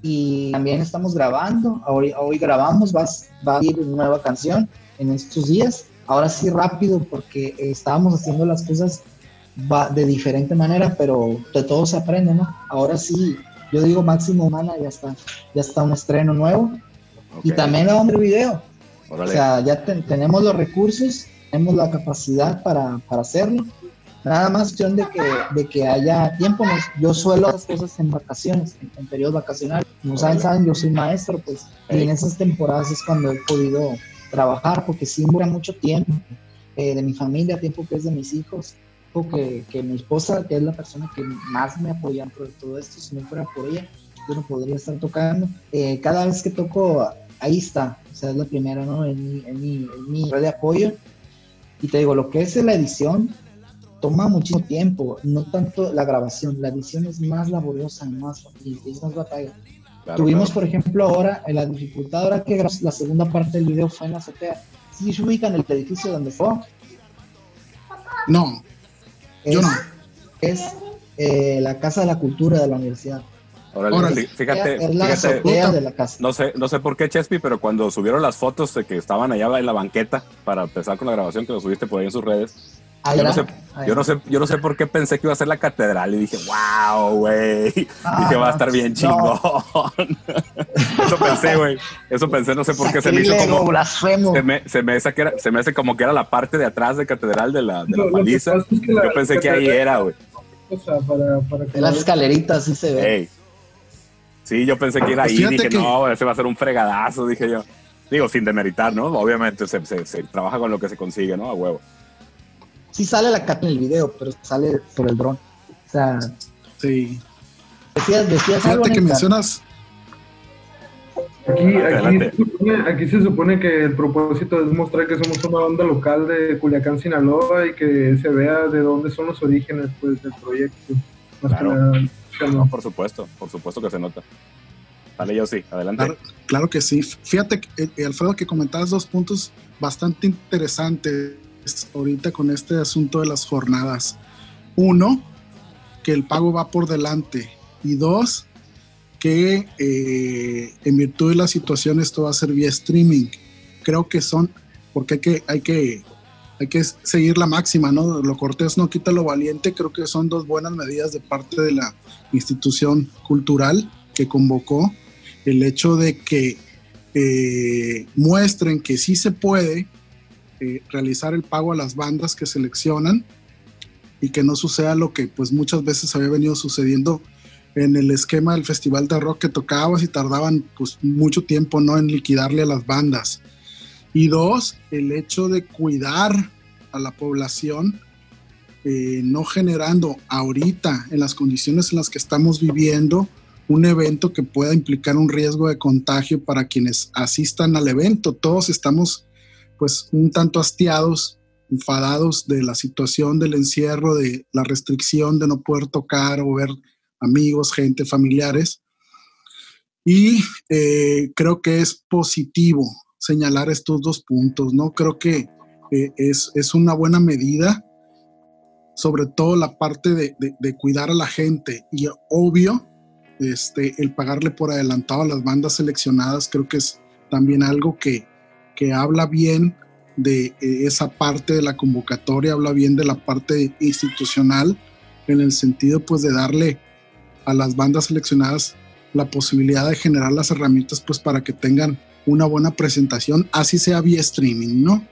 y también estamos grabando, hoy, hoy grabamos, va, va a ir una nueva canción en estos días, ahora sí rápido porque estábamos haciendo las cosas va de diferente manera, pero de todo se aprende, ¿no? Ahora sí, yo digo máximo humana, ya está, ya está un estreno nuevo y ok. también ver video. Órale. O sea, ya te- tenemos los recursos, tenemos la capacidad para, para hacerlo. Nada más cuestión de que, de que haya tiempo. Yo suelo hacer cosas en vacaciones, en, en periodos vacacionales. Como saben, saben, yo soy maestro, pues, y en esas temporadas es cuando he podido trabajar, porque sí dura mucho tiempo eh, de mi familia, tiempo que es de mis hijos, tiempo que, que mi esposa, que es la persona que más me apoya por todo esto, si no fuera por ella, yo no podría estar tocando. Eh, cada vez que toco, ahí está, o sea, es la primera, ¿no? En mi, en mi, en mi red de apoyo. Y te digo, lo que es la edición toma muchísimo tiempo, no tanto la grabación, la edición es más laboriosa, más, es más batalla. Claro, Tuvimos, claro. por ejemplo, ahora, en la dificultad, ahora que la segunda parte del video fue en la azotea. Si se ubican el edificio donde fue, No, es, yo no. es eh, la Casa de la Cultura de la universidad. Órale, Órale. fí- Fíjate, es la fíjate, de la casa. no sé, no sé por qué, Chespi, pero cuando subieron las fotos de que estaban allá en la banqueta para empezar con la grabación, que lo subiste por ahí en sus redes, yo no sé, yo no sé, yo no sé por qué pensé que iba a ser la catedral y dije, wow, güey, Ah, dije va a estar bien no. chingón. Eso pensé, güey, eso pensé, no sé por qué se me hizo como, blasfemo. se me, se me, hace que era- se me hace como que era la parte de atrás de catedral de la, de la paliza. pasa es que la- Yo pensé que ahí era, güey. O sea, para, para que De las escaleritas, sí se ve. Sí, yo pensé que era Pues ahí, dije, que- no, ese va a ser un fregadazo, dije yo. Digo, sin demeritar, ¿no? Obviamente se, se- se trabaja con lo que se consigue, ¿no? A huevo. Sí sale la cat en el video, pero sale por el dron. O sea, Sí. decías, decías algo. Fíjate que Neta. mencionas, Aquí, aquí, se supone, aquí se supone que el propósito es mostrar que somos una banda local de Culiacán, Sinaloa y que se vea de dónde son los orígenes pues, del proyecto. Más Claro. que No, por supuesto, por supuesto que se nota. Dale, yo sí, adelante. Claro, claro que sí. Fíjate, que, eh, Alfredo, que comentabas dos puntos bastante interesantes ahorita con este asunto de las jornadas. Uno, que el pago va por delante. Y dos, que eh, en virtud de la situación esto va a ser vía streaming. Creo que son, porque hay que, hay que, hay que seguir la máxima, ¿no? Lo cortés no quita lo valiente. Creo que son dos buenas medidas de parte de la institución cultural que convocó el hecho de que eh, muestren que sí se puede eh, realizar el pago a las bandas que seleccionan y que no suceda lo que pues muchas veces había venido sucediendo en el esquema del festival de rock que tocabas y tardaban pues mucho tiempo no en liquidarle a las bandas y dos el hecho de cuidar a la población eh, no generando ahorita en las condiciones en las que estamos viviendo un evento que pueda implicar un riesgo de contagio para quienes asistan al evento. Todos estamos pues un tanto hastiados, enfadados de la situación del encierro, de la restricción de no poder tocar o ver amigos, gente, familiares. Y eh, creo que es positivo señalar estos dos puntos, ¿no? Creo que eh, es, es una buena medida, sobre todo la parte de, de- cuidar a la gente y obvio, este, el pagarle por adelantado a las bandas seleccionadas creo que es también algo que, que habla bien de eh, esa parte de la convocatoria, habla bien de la parte institucional, en el sentido pues de darle a las bandas seleccionadas la posibilidad de generar las herramientas pues para que tengan una buena presentación, así sea vía streaming, ¿no?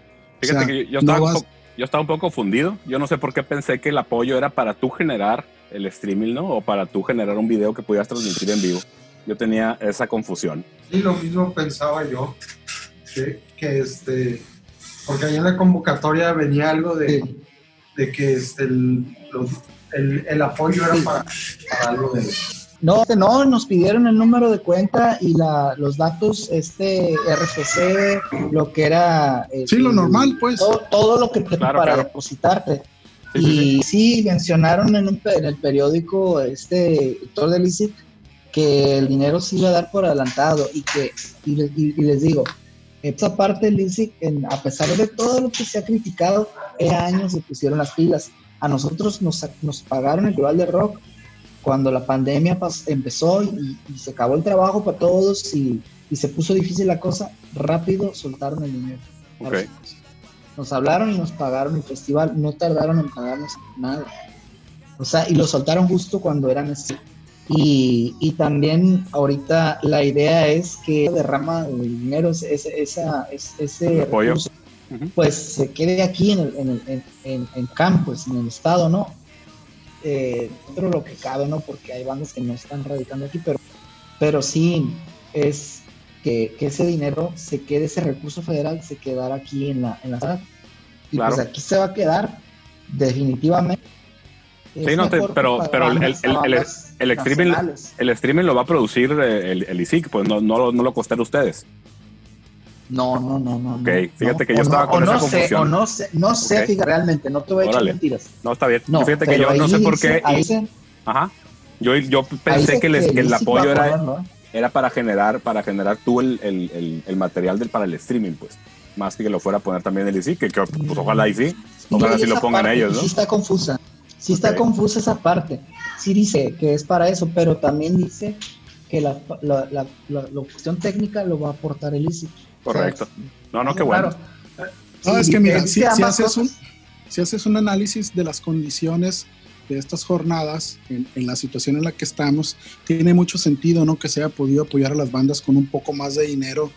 Fíjate O sea, que yo, estaba un vas- poco, yo estaba un poco confundido. Yo no sé por qué pensé que el apoyo era para tú generar el streaming, ¿no? O para tú generar un video que pudieras transmitir en vivo. Yo tenía esa confusión. Sí, lo mismo pensaba yo. Que, que, este. Porque ahí en la convocatoria venía algo de, de que este, el, los- el, el apoyo era para, para algo de. No, no, nos pidieron el número de cuenta y la, los datos, este RFC, lo que era. eh, Sí, lo normal, pues. Todo, todo lo que te Claro, para claro. depositarte. Sí, sí, y sí, mencionaron en, un pe- en el periódico, este Héctor de Lisic, que el dinero se iba a dar por adelantado y que, y, le- y- y les digo, esa parte de Lisic, en- a pesar de todo lo que se ha criticado, hace años se pusieron las pilas. A nosotros nos, nos pagaron el festival de rock cuando la pandemia pas- empezó y, y se acabó el trabajo para todos y, y se puso difícil la cosa, rápido soltaron el dinero. Nos hablaron y nos pagaron el festival, no tardaron en pagarnos nada. O sea, y lo soltaron justo cuando eran así. Y, y también ahorita la idea es que derrama el dinero, ese, esa, es- ese Apoyo. recurso, pues se quede aquí en, el, en, el- en, en, en campos, en el estado, ¿no? Eh, dentro de lo que cabe, ¿no? Porque hay bandas que no están radicando aquí, pero, pero sí es que, que ese dinero se quede, ese recurso federal se quedara aquí en la, en la ciudad. Y Claro. pues aquí se va a quedar definitivamente. Sí, no te- pero- pero el- el- el- el streaming-. El streaming lo va a producir eh, el, el ISIC, pues no, no, lo- no lo costará ustedes. No, no, no, no. Ok, fíjate no, que yo estaba no, con o esa no sé, confusión. o no sé, no sé, Ok. fíjate, realmente, no te voy a echar mentiras. No, está bien. No, fíjate que yo no sé por qué. y- dice- ajá. Yo, yo pensé que, les- que el apoyo era, poner, ¿no? era para generar para generar tú el, el, el, el material del, para el streaming, pues. Más que que lo fuera a poner también el ISIC, que, que, pues ojalá y sí. Ojalá sí lo esa pongan parte, ellos, ¿no? Sí está confusa. Sí está Ok. confusa esa parte. Sí dice que es para eso, pero también dice que la, la, la, la- la cuestión técnica lo va a aportar el ICI. Correcto. No, no, qué bueno. raro. No, Sí, es que mira, si, si haces un, si haces un análisis de las condiciones de estas jornadas, en, en la situación en la que estamos, tiene mucho sentido, ¿no? Que se haya podido apoyar a las bandas con un poco más de dinero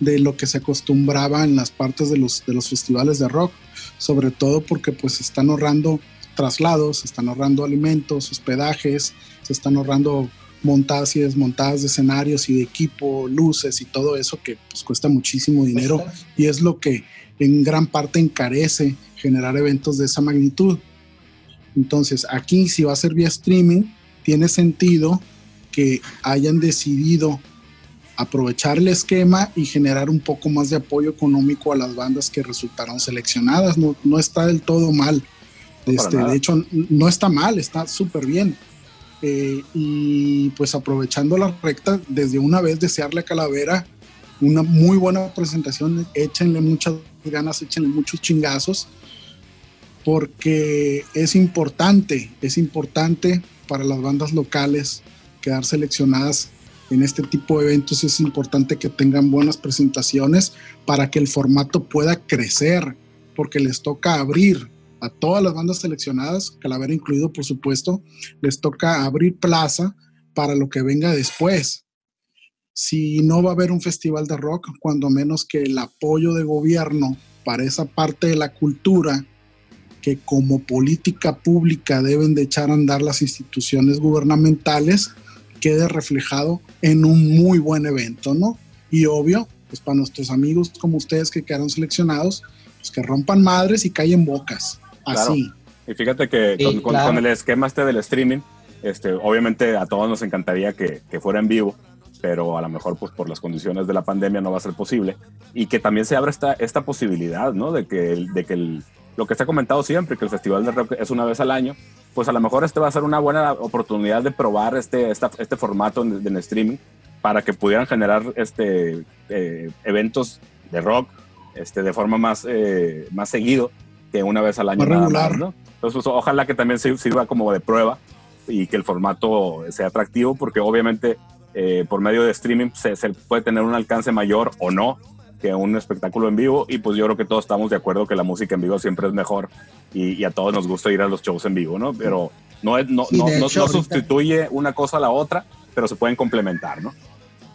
de lo que se acostumbraba en las partes de los, de los festivales de rock, sobre todo porque pues están ahorrando traslados, se están ahorrando alimentos, hospedajes, se están ahorrando montadas y desmontadas de escenarios y de equipo, luces y todo eso que pues cuesta muchísimo dinero y es lo que en gran parte encarece generar eventos de esa magnitud. Entonces, aquí si va a ser vía streaming, tiene sentido que hayan decidido aprovechar el esquema y generar un poco más de apoyo económico a las bandas que resultaron seleccionadas. No, no está del todo mal. Este, de hecho, no está mal, está súper bien. Eh, y pues aprovechando la recta, desde una vez desearle a Calavera una muy buena presentación, échenle muchas ganas, échenle muchos chingazos, porque es importante, es importante para las bandas locales quedar seleccionadas en este tipo de eventos, es importante que tengan buenas presentaciones para que el formato pueda crecer, porque les toca abrir a todas las bandas seleccionadas, Calavera incluido por supuesto, les toca abrir plaza para lo que venga después. Si no va a haber un festival de rock, cuando menos que el apoyo de gobierno para esa parte de la cultura que como política pública deben de echar a andar las instituciones gubernamentales, quede reflejado en un muy buen evento, ¿no? Y obvio, pues para nuestros amigos como ustedes que quedaron seleccionados, pues que rompan madres y callen bocas. Así. Y fíjate que con, el esquema este del streaming, este, obviamente a todos nos encantaría que, que, fuera en vivo, pero a lo mejor pues por las condiciones de la pandemia no va a ser posible. Y que también se abra esta, esta posibilidad, ¿no? De que, de que el, lo que se ha comentado siempre, que el Festival de Rock es una vez al año, pues a lo mejor este va a ser una buena oportunidad de probar este, este formato en, streaming para que pudieran generar este, eh, eventos de rock este, de forma más, eh, más seguido que una vez al año. Nada más, ¿no? Entonces, pues, ojalá que también sirva como de prueba y que el formato sea atractivo, porque obviamente eh, por medio de streaming se, se, puede tener un alcance mayor o no que un espectáculo en vivo y pues yo creo que todos estamos de acuerdo que la música en vivo siempre es mejor y, a todos nos gusta ir a los shows en vivo, ¿no? Pero no, es, no, no, no, sustituye una cosa a la otra, pero se pueden complementar, ¿no?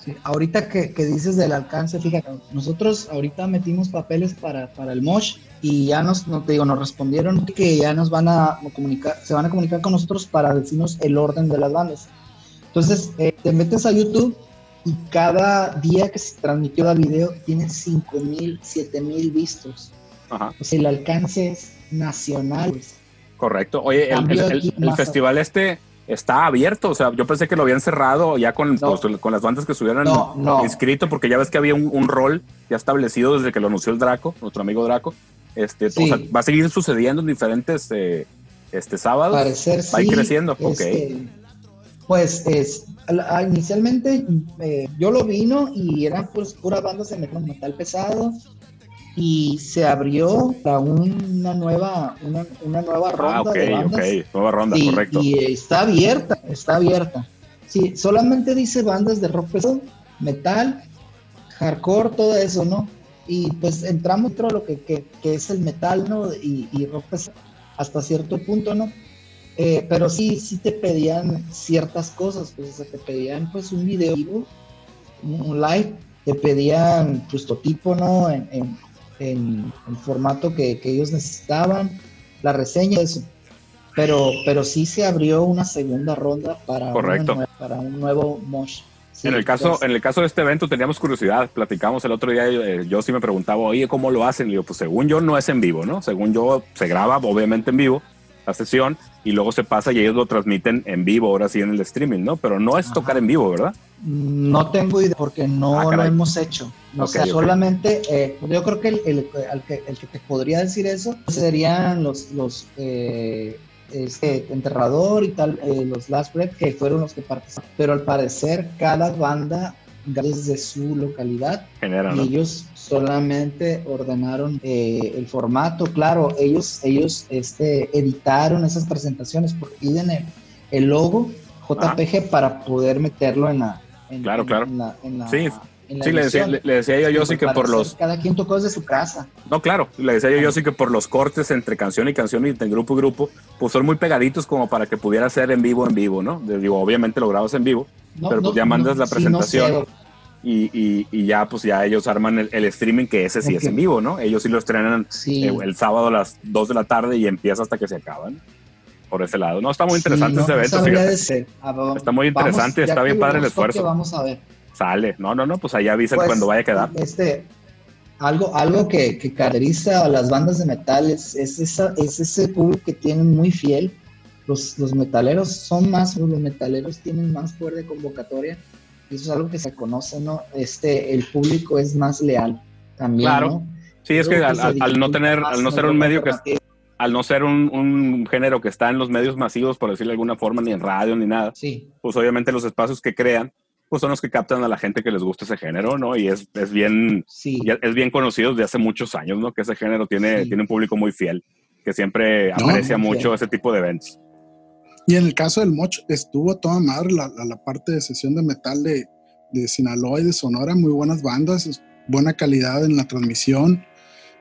Sí, ahorita que, que, dices del alcance, fíjate, nosotros ahorita metimos papeles para, para el MOSH y ya nos, no te digo, nos respondieron que ya nos van a comunicar, se van a comunicar con nosotros para decirnos el orden de las bandas. Entonces, eh, te metes a YouTube y cada día que se transmitió el video tiene 5 mil, 7 mil vistos. Ajá. O sea, el alcance es nacional. Correcto. Oye, el, festival este está abierto, o sea, yo pensé que lo habían cerrado ya con, pues, con las bandas que estuvieron no, inscrito, porque ya ves que había un, rol ya establecido desde que lo anunció el Draco, nuestro amigo Draco. Este, o sea, va a seguir sucediendo en diferentes eh, este sábados. Parecer, va a ir creciendo. Este, Pues es, inicialmente eh, yo lo vino y eran pues puras bandas de metal pesado y se abrió para una nueva una, nueva ah, ronda de bandas. nueva ronda, y, correcto. Y está abierta, está abierta. Sí, solamente dice bandas de rock pesado, metal, hardcore, todo eso, ¿no? Y pues entramos dentro de lo que, que, es el metal, ¿no? Y, y rock pesado hasta cierto punto, ¿no? Eh, pero sí, sí te pedían ciertas cosas, pues te pedían pues un video un live, te pedían pues tipo, ¿no? En, en, el formato que, que, ellos necesitaban, la reseña, eso. Pero, pero sí se abrió una segunda ronda para, Correcto. para un nuevo Mosh. en, el caso, en el caso de este evento teníamos curiosidad, platicamos el otro día, eh, yo, sí me preguntaba, oye, ¿cómo lo hacen? Y yo, pues según yo no es en vivo, ¿no? Según yo se graba obviamente en vivo la sesión y luego se pasa y ellos lo transmiten en vivo, ahora sí en el streaming, ¿no? Pero no es tocar en vivo, ¿verdad? No tengo idea porque no ah, lo hemos hecho. O sea, solamente, eh, yo creo que el, el, que el, que te podría decir eso serían los, los eh, este, Enterrador y tal, eh, los Last Breath, que fueron los que participaron. Pero al parecer, cada banda desde su localidad y ellos solamente ordenaron eh, el formato. Claro, ellos, ellos este, editaron esas presentaciones porque piden el, logo JPG para poder meterlo en la. claro, claro. sí. sí, le decía, le, decía, yo sí que por los... Cada quien tocó desde su casa. No, claro, le decía yo sí que por los cortes entre canción y canción y entre grupo y grupo, pues son muy pegaditos como para que pudiera ser en vivo, en vivo, ¿no? Digo, obviamente lo grabas en vivo, pero pues ya mandas la presentación y, ya pues ya ellos arman el, streaming que ese sí es en vivo, ¿no? Ellos sí lo estrenan eh, el sábado a las 2 de la tarde y empieza hasta que se acaban. por ese lado. No, está muy interesante Sí, no, ese evento. decir. Ah, Está muy vamos, interesante, ya está bien padre el vamos, esfuerzo. Vamos a ver. Sale. No, no, no, pues allá avisan Pues, cuando vaya a quedar. Este, algo, algo que, que caracteriza a las bandas de metal es, es, esa, es ese público que tienen muy fiel. Los, los metaleros son más, los metaleros tienen más de convocatoria. Eso es algo que se conoce, ¿no? Este, el público es más leal también, Claro. ¿no? Sí, es que al, no tener, al no ser un medio que, al no ser un, un género que está en los medios masivos, por decirlo de alguna forma, ni en radio ni nada, Sí, pues obviamente los espacios que crean, pues son los que captan a la gente que les gusta ese género, ¿no? Y es, es bien, sí. es bien conocido desde hace muchos años, ¿no? Que ese género tiene, Sí. tiene un público muy fiel, que siempre No, aprecia mucho fiel. ese tipo de eventos. Y en el caso del Moch, estuvo a toda madre la, la- la parte de sesión de metal de, de Sinaloa y de Sonora, muy buenas bandas, buena calidad en la transmisión.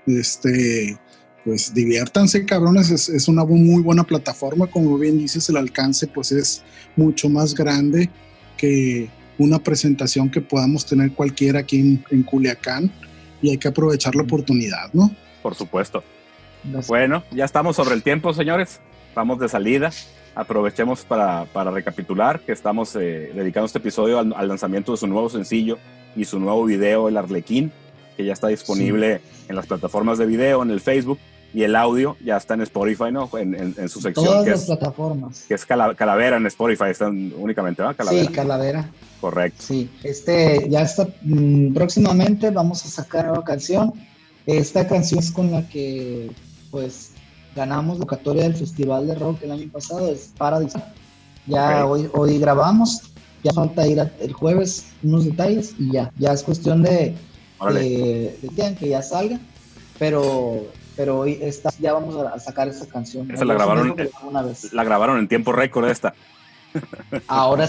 Este, pues diviértanse, cabrones, es, es una muy buena plataforma, como bien dices, el alcance pues es mucho más grande que una presentación que podamos tener cualquiera aquí en, en Culiacán y hay que aprovechar la oportunidad, ¿no? Por supuesto. Bueno, ya estamos sobre el tiempo, señores. Vamos de salida. Aprovechemos para, para recapitular que estamos eh, dedicando este episodio al, al lanzamiento de su nuevo sencillo y su nuevo video, El Arlequín, que ya está disponible en las plataformas de video, en el Facebook, y el audio ya está en Spotify, ¿no? En, en- en su sección, todas que las es, plataformas. que es Cala- Calavera en Spotify, están únicamente, ¿verdad? Calavera. Sí, Calavera. Correcto. Sí, este ya está mm, próximamente vamos a sacar una canción. Esta canción es con la que pues ganamos la convocatoria del Festival de Rock el año pasado, es Paradise. Ya Ok. hoy, hoy grabamos, ya falta ir a- el jueves unos detalles y ya, ya es cuestión de, de, de que- ya salga, pero pero hoy está, ya vamos a sacar esa canción. Esa la grabaron, una vez. La grabaron en tiempo récord esta. Ahora,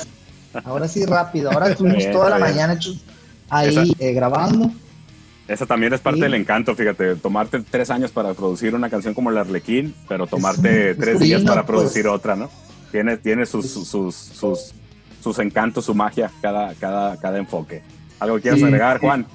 ahora sí rápido. Ahora estuvimos toda la mañana hechos ahí eh, grabando. Esa también es parte Sí. del encanto, fíjate, tomarte tres años para producir una canción como el Arlequín, pero tomarte es tres días lindo, para pues. producir otra, ¿no? Tiene, tiene sus, sus, sus, sus, sus encantos, su magia, cada, cada, cada enfoque. ¿Algo que quieras Sí, agregar, sí. Juan?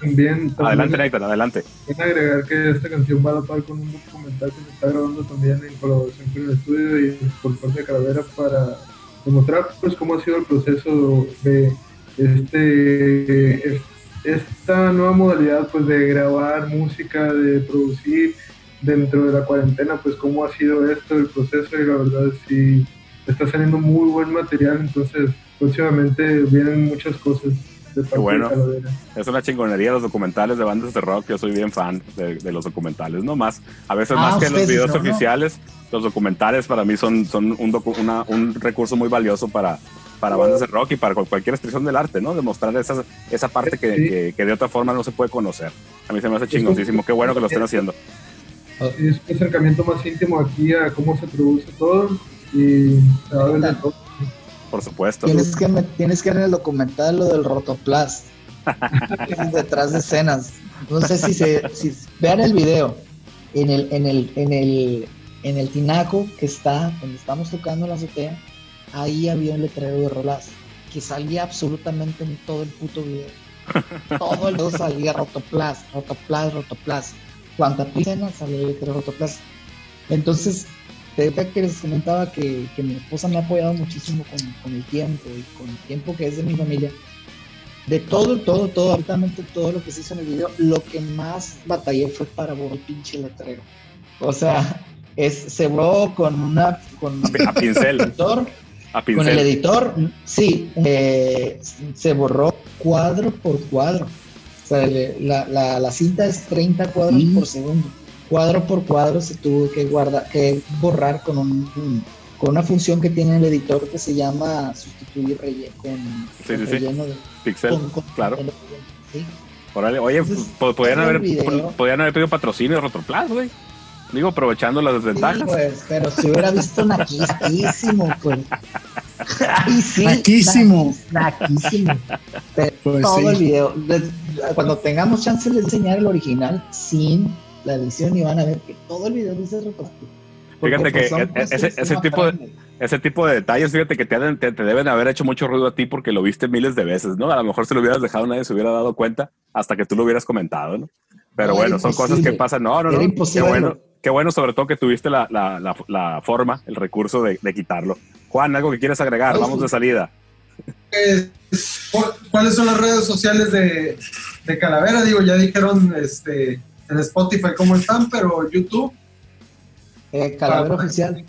También, también Adelante, Nathan, adelante. Quiero agregar que esta canción va a la par con un documental que se está grabando también en colaboración con el estudio y por parte de Calavera para demostrar pues cómo ha sido el proceso de este es- esta nueva modalidad pues de grabar música, de producir dentro de la cuarentena, pues cómo ha sido esto el proceso y la verdad sí está saliendo muy buen material, entonces próximamente vienen muchas cosas de parte bueno. de. Es una chingonería los documentales de bandas de rock. Yo soy bien fan de, de los documentales, ¿no? Más, a veces Ah, más que los videos no, ¿no? oficiales, los documentales para mí son, son un, docu- una- un recurso muy valioso para, para bandas de rock y para cual- cualquier expresión del arte, ¿no? Demostrar esa, esa parte que, Sí. que- que de otra forma no se puede conocer. A mí se me hace chingosísimo. Qué bueno que lo estén haciendo. es un acercamiento más íntimo aquí a cómo se produce todo y se va a ver de todo. Por supuesto. Tienes que, me- tienes que ver en el documental lo del Rotoplas. detrás de escenas. No sé si se si vean el video en el, en el, en el, en el tinaco que está, donde estamos tocando en la azotea, ahí había un letrero de rolas que salía absolutamente en todo el puto video. Todo el video salía Rotoplas, Rotoplas, Rotoplas. Cuanta escena salía el letrero Rotoplas. Entonces, de verdad que les comentaba que, que mi esposa me ha apoyado muchísimo con, con el tiempo y con el tiempo que es de mi familia. De todo, todo, todo, absolutamente todo lo que se hizo en el video, lo que más batallé fue para borrar pinche letrero. O sea, es, se borró con una, con A, pincel. A con el editor, sí, eh, se borró cuadro por cuadro. O sea, la, la, la cinta es 30 cuadros Mm. por segundo. Cuadro por cuadro se tuvo que guardar, que borrar con un, un- con una función que tiene el editor que se llama sustituir relleno con, Sí, con sí, sí. relleno de- Pixel. con- con claro. relleno, sí. Órale, oye, Entonces, po- podían haber, podían haber pedido patrocinio de Rotoplas, güey. Digo, aprovechando las Sí, desventajas. pues, pero si hubiera visto naquísimo, pues. Ay, sí. Naquísimo. na- Naquísimo. Pues todo sí. el video. Cuando tengamos chance de enseñar el original sin la edición y van a ver que todo el video dice. Porque, Fíjate pues, que e- cosas ese- tipo de-. Ese tipo de detalles, fíjate que te, han- te- te deben haber hecho mucho ruido a ti porque lo viste miles de veces, ¿no? A lo mejor si lo hubieras dejado nadie se hubiera dado cuenta hasta que tú lo hubieras comentado, ¿no? Pero No, bueno, son cosas que pasan. No, no, no. Era Qué imposible bueno. Qué bueno sobre todo que tuviste la, la, la, la forma, el recurso de, de, quitarlo. Juan, ¿algo que quieres agregar? Vamos de salida. Eh, ¿Cuáles son las redes sociales de, de, Calavera? Digo, ya dijeron este, en Spotify cómo están, pero YouTube. Eh, Calavera Oficial.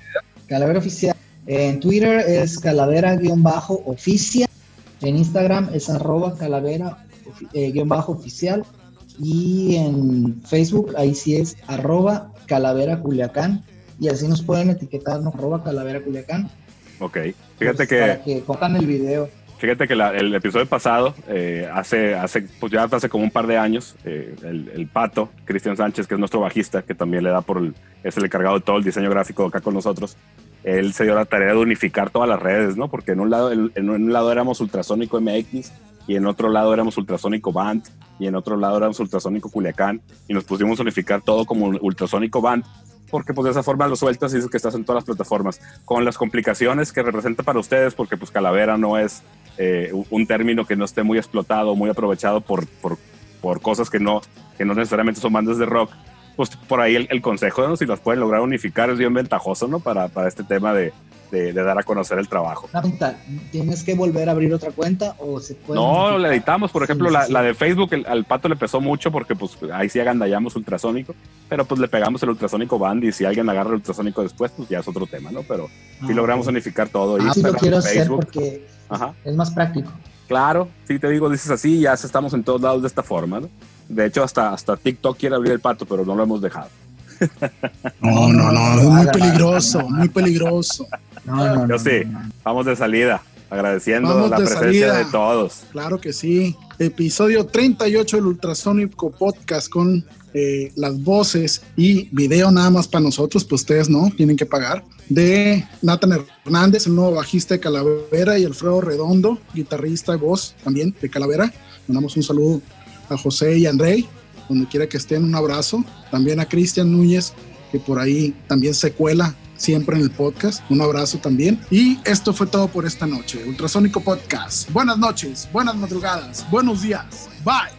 Calavera Oficial. En Twitter es calavera-oficial. En Instagram es arroba calavera-oficial. Y en Facebook, ahí sí es arroba calavera culiacán. Y así nos pueden etiquetarnos arroba calavera culiacán. Ok, fíjate pues, que... Para que cojan el video. Fíjate que la, el episodio pasado, eh, hace, hace, pues ya hace como un par de años, eh, el, el, pato, Cristian Sánchez, que es nuestro bajista, que también le da por el, es el encargado de todo el diseño gráfico acá con nosotros, él se dio la tarea de unificar todas las redes, ¿no? Porque en un lado, en, en un lado éramos Ultrasónico MX y en otro lado éramos Ultrasónico Band y en otro lado éramos Ultrasónico Culiacán y nos pusimos a unificar todo como Ultrasónico Band porque pues de esa forma lo sueltas y dices que estás en todas las plataformas, con las complicaciones que representa para ustedes, porque pues calavera no es eh, un término que no esté muy explotado, muy aprovechado por, por, por, cosas que no, que no necesariamente son bandas de rock, pues por ahí el, el consejo, ¿no? si las pueden lograr unificar es bien ventajoso, ¿no? Para, para este tema de, de, de, dar a conocer el trabajo. ¿Tienes que volver a abrir otra cuenta o se puede? No, la editamos. Por ejemplo, sí, la, sí. la, de Facebook, el, al pato le pesó mucho porque pues ahí sí agandallamos ultrasónico, pero pues le pegamos el ultrasónico band y si alguien agarra el ultrasónico después, pues ya es otro tema, ¿no? Pero ah, sí logramos okay. unificar todo. Ah, sí lo quiero hacer porque Ajá. es más práctico. Claro, sí te digo, dices así, ya estamos en todos lados de esta forma, ¿no? De hecho, hasta, hasta TikTok quiere abrir el pato, pero no lo hemos dejado. No, no, no, es muy peligroso, muy peligroso. No, no, Yo sí, vamos de salida, agradeciendo Vamos la de presencia salida. de todos. Claro que sí. Episodio 38 del Ultrasónico Podcast con eh, las voces y video nada más para nosotros, pues ustedes no, tienen que pagar. De Nathan Hernández, el nuevo bajista de Calavera, y Alfredo Redondo, guitarrista y voz también de Calavera. Mandamos un saludo a José y a Andrei, donde quiera que estén, un abrazo. También a Cristian Núñez, que por ahí también se cuela siempre en el podcast. Un abrazo también. Y esto fue todo por esta noche. Ultrasónico Podcast. Buenas noches, buenas madrugadas, buenos días. Bye.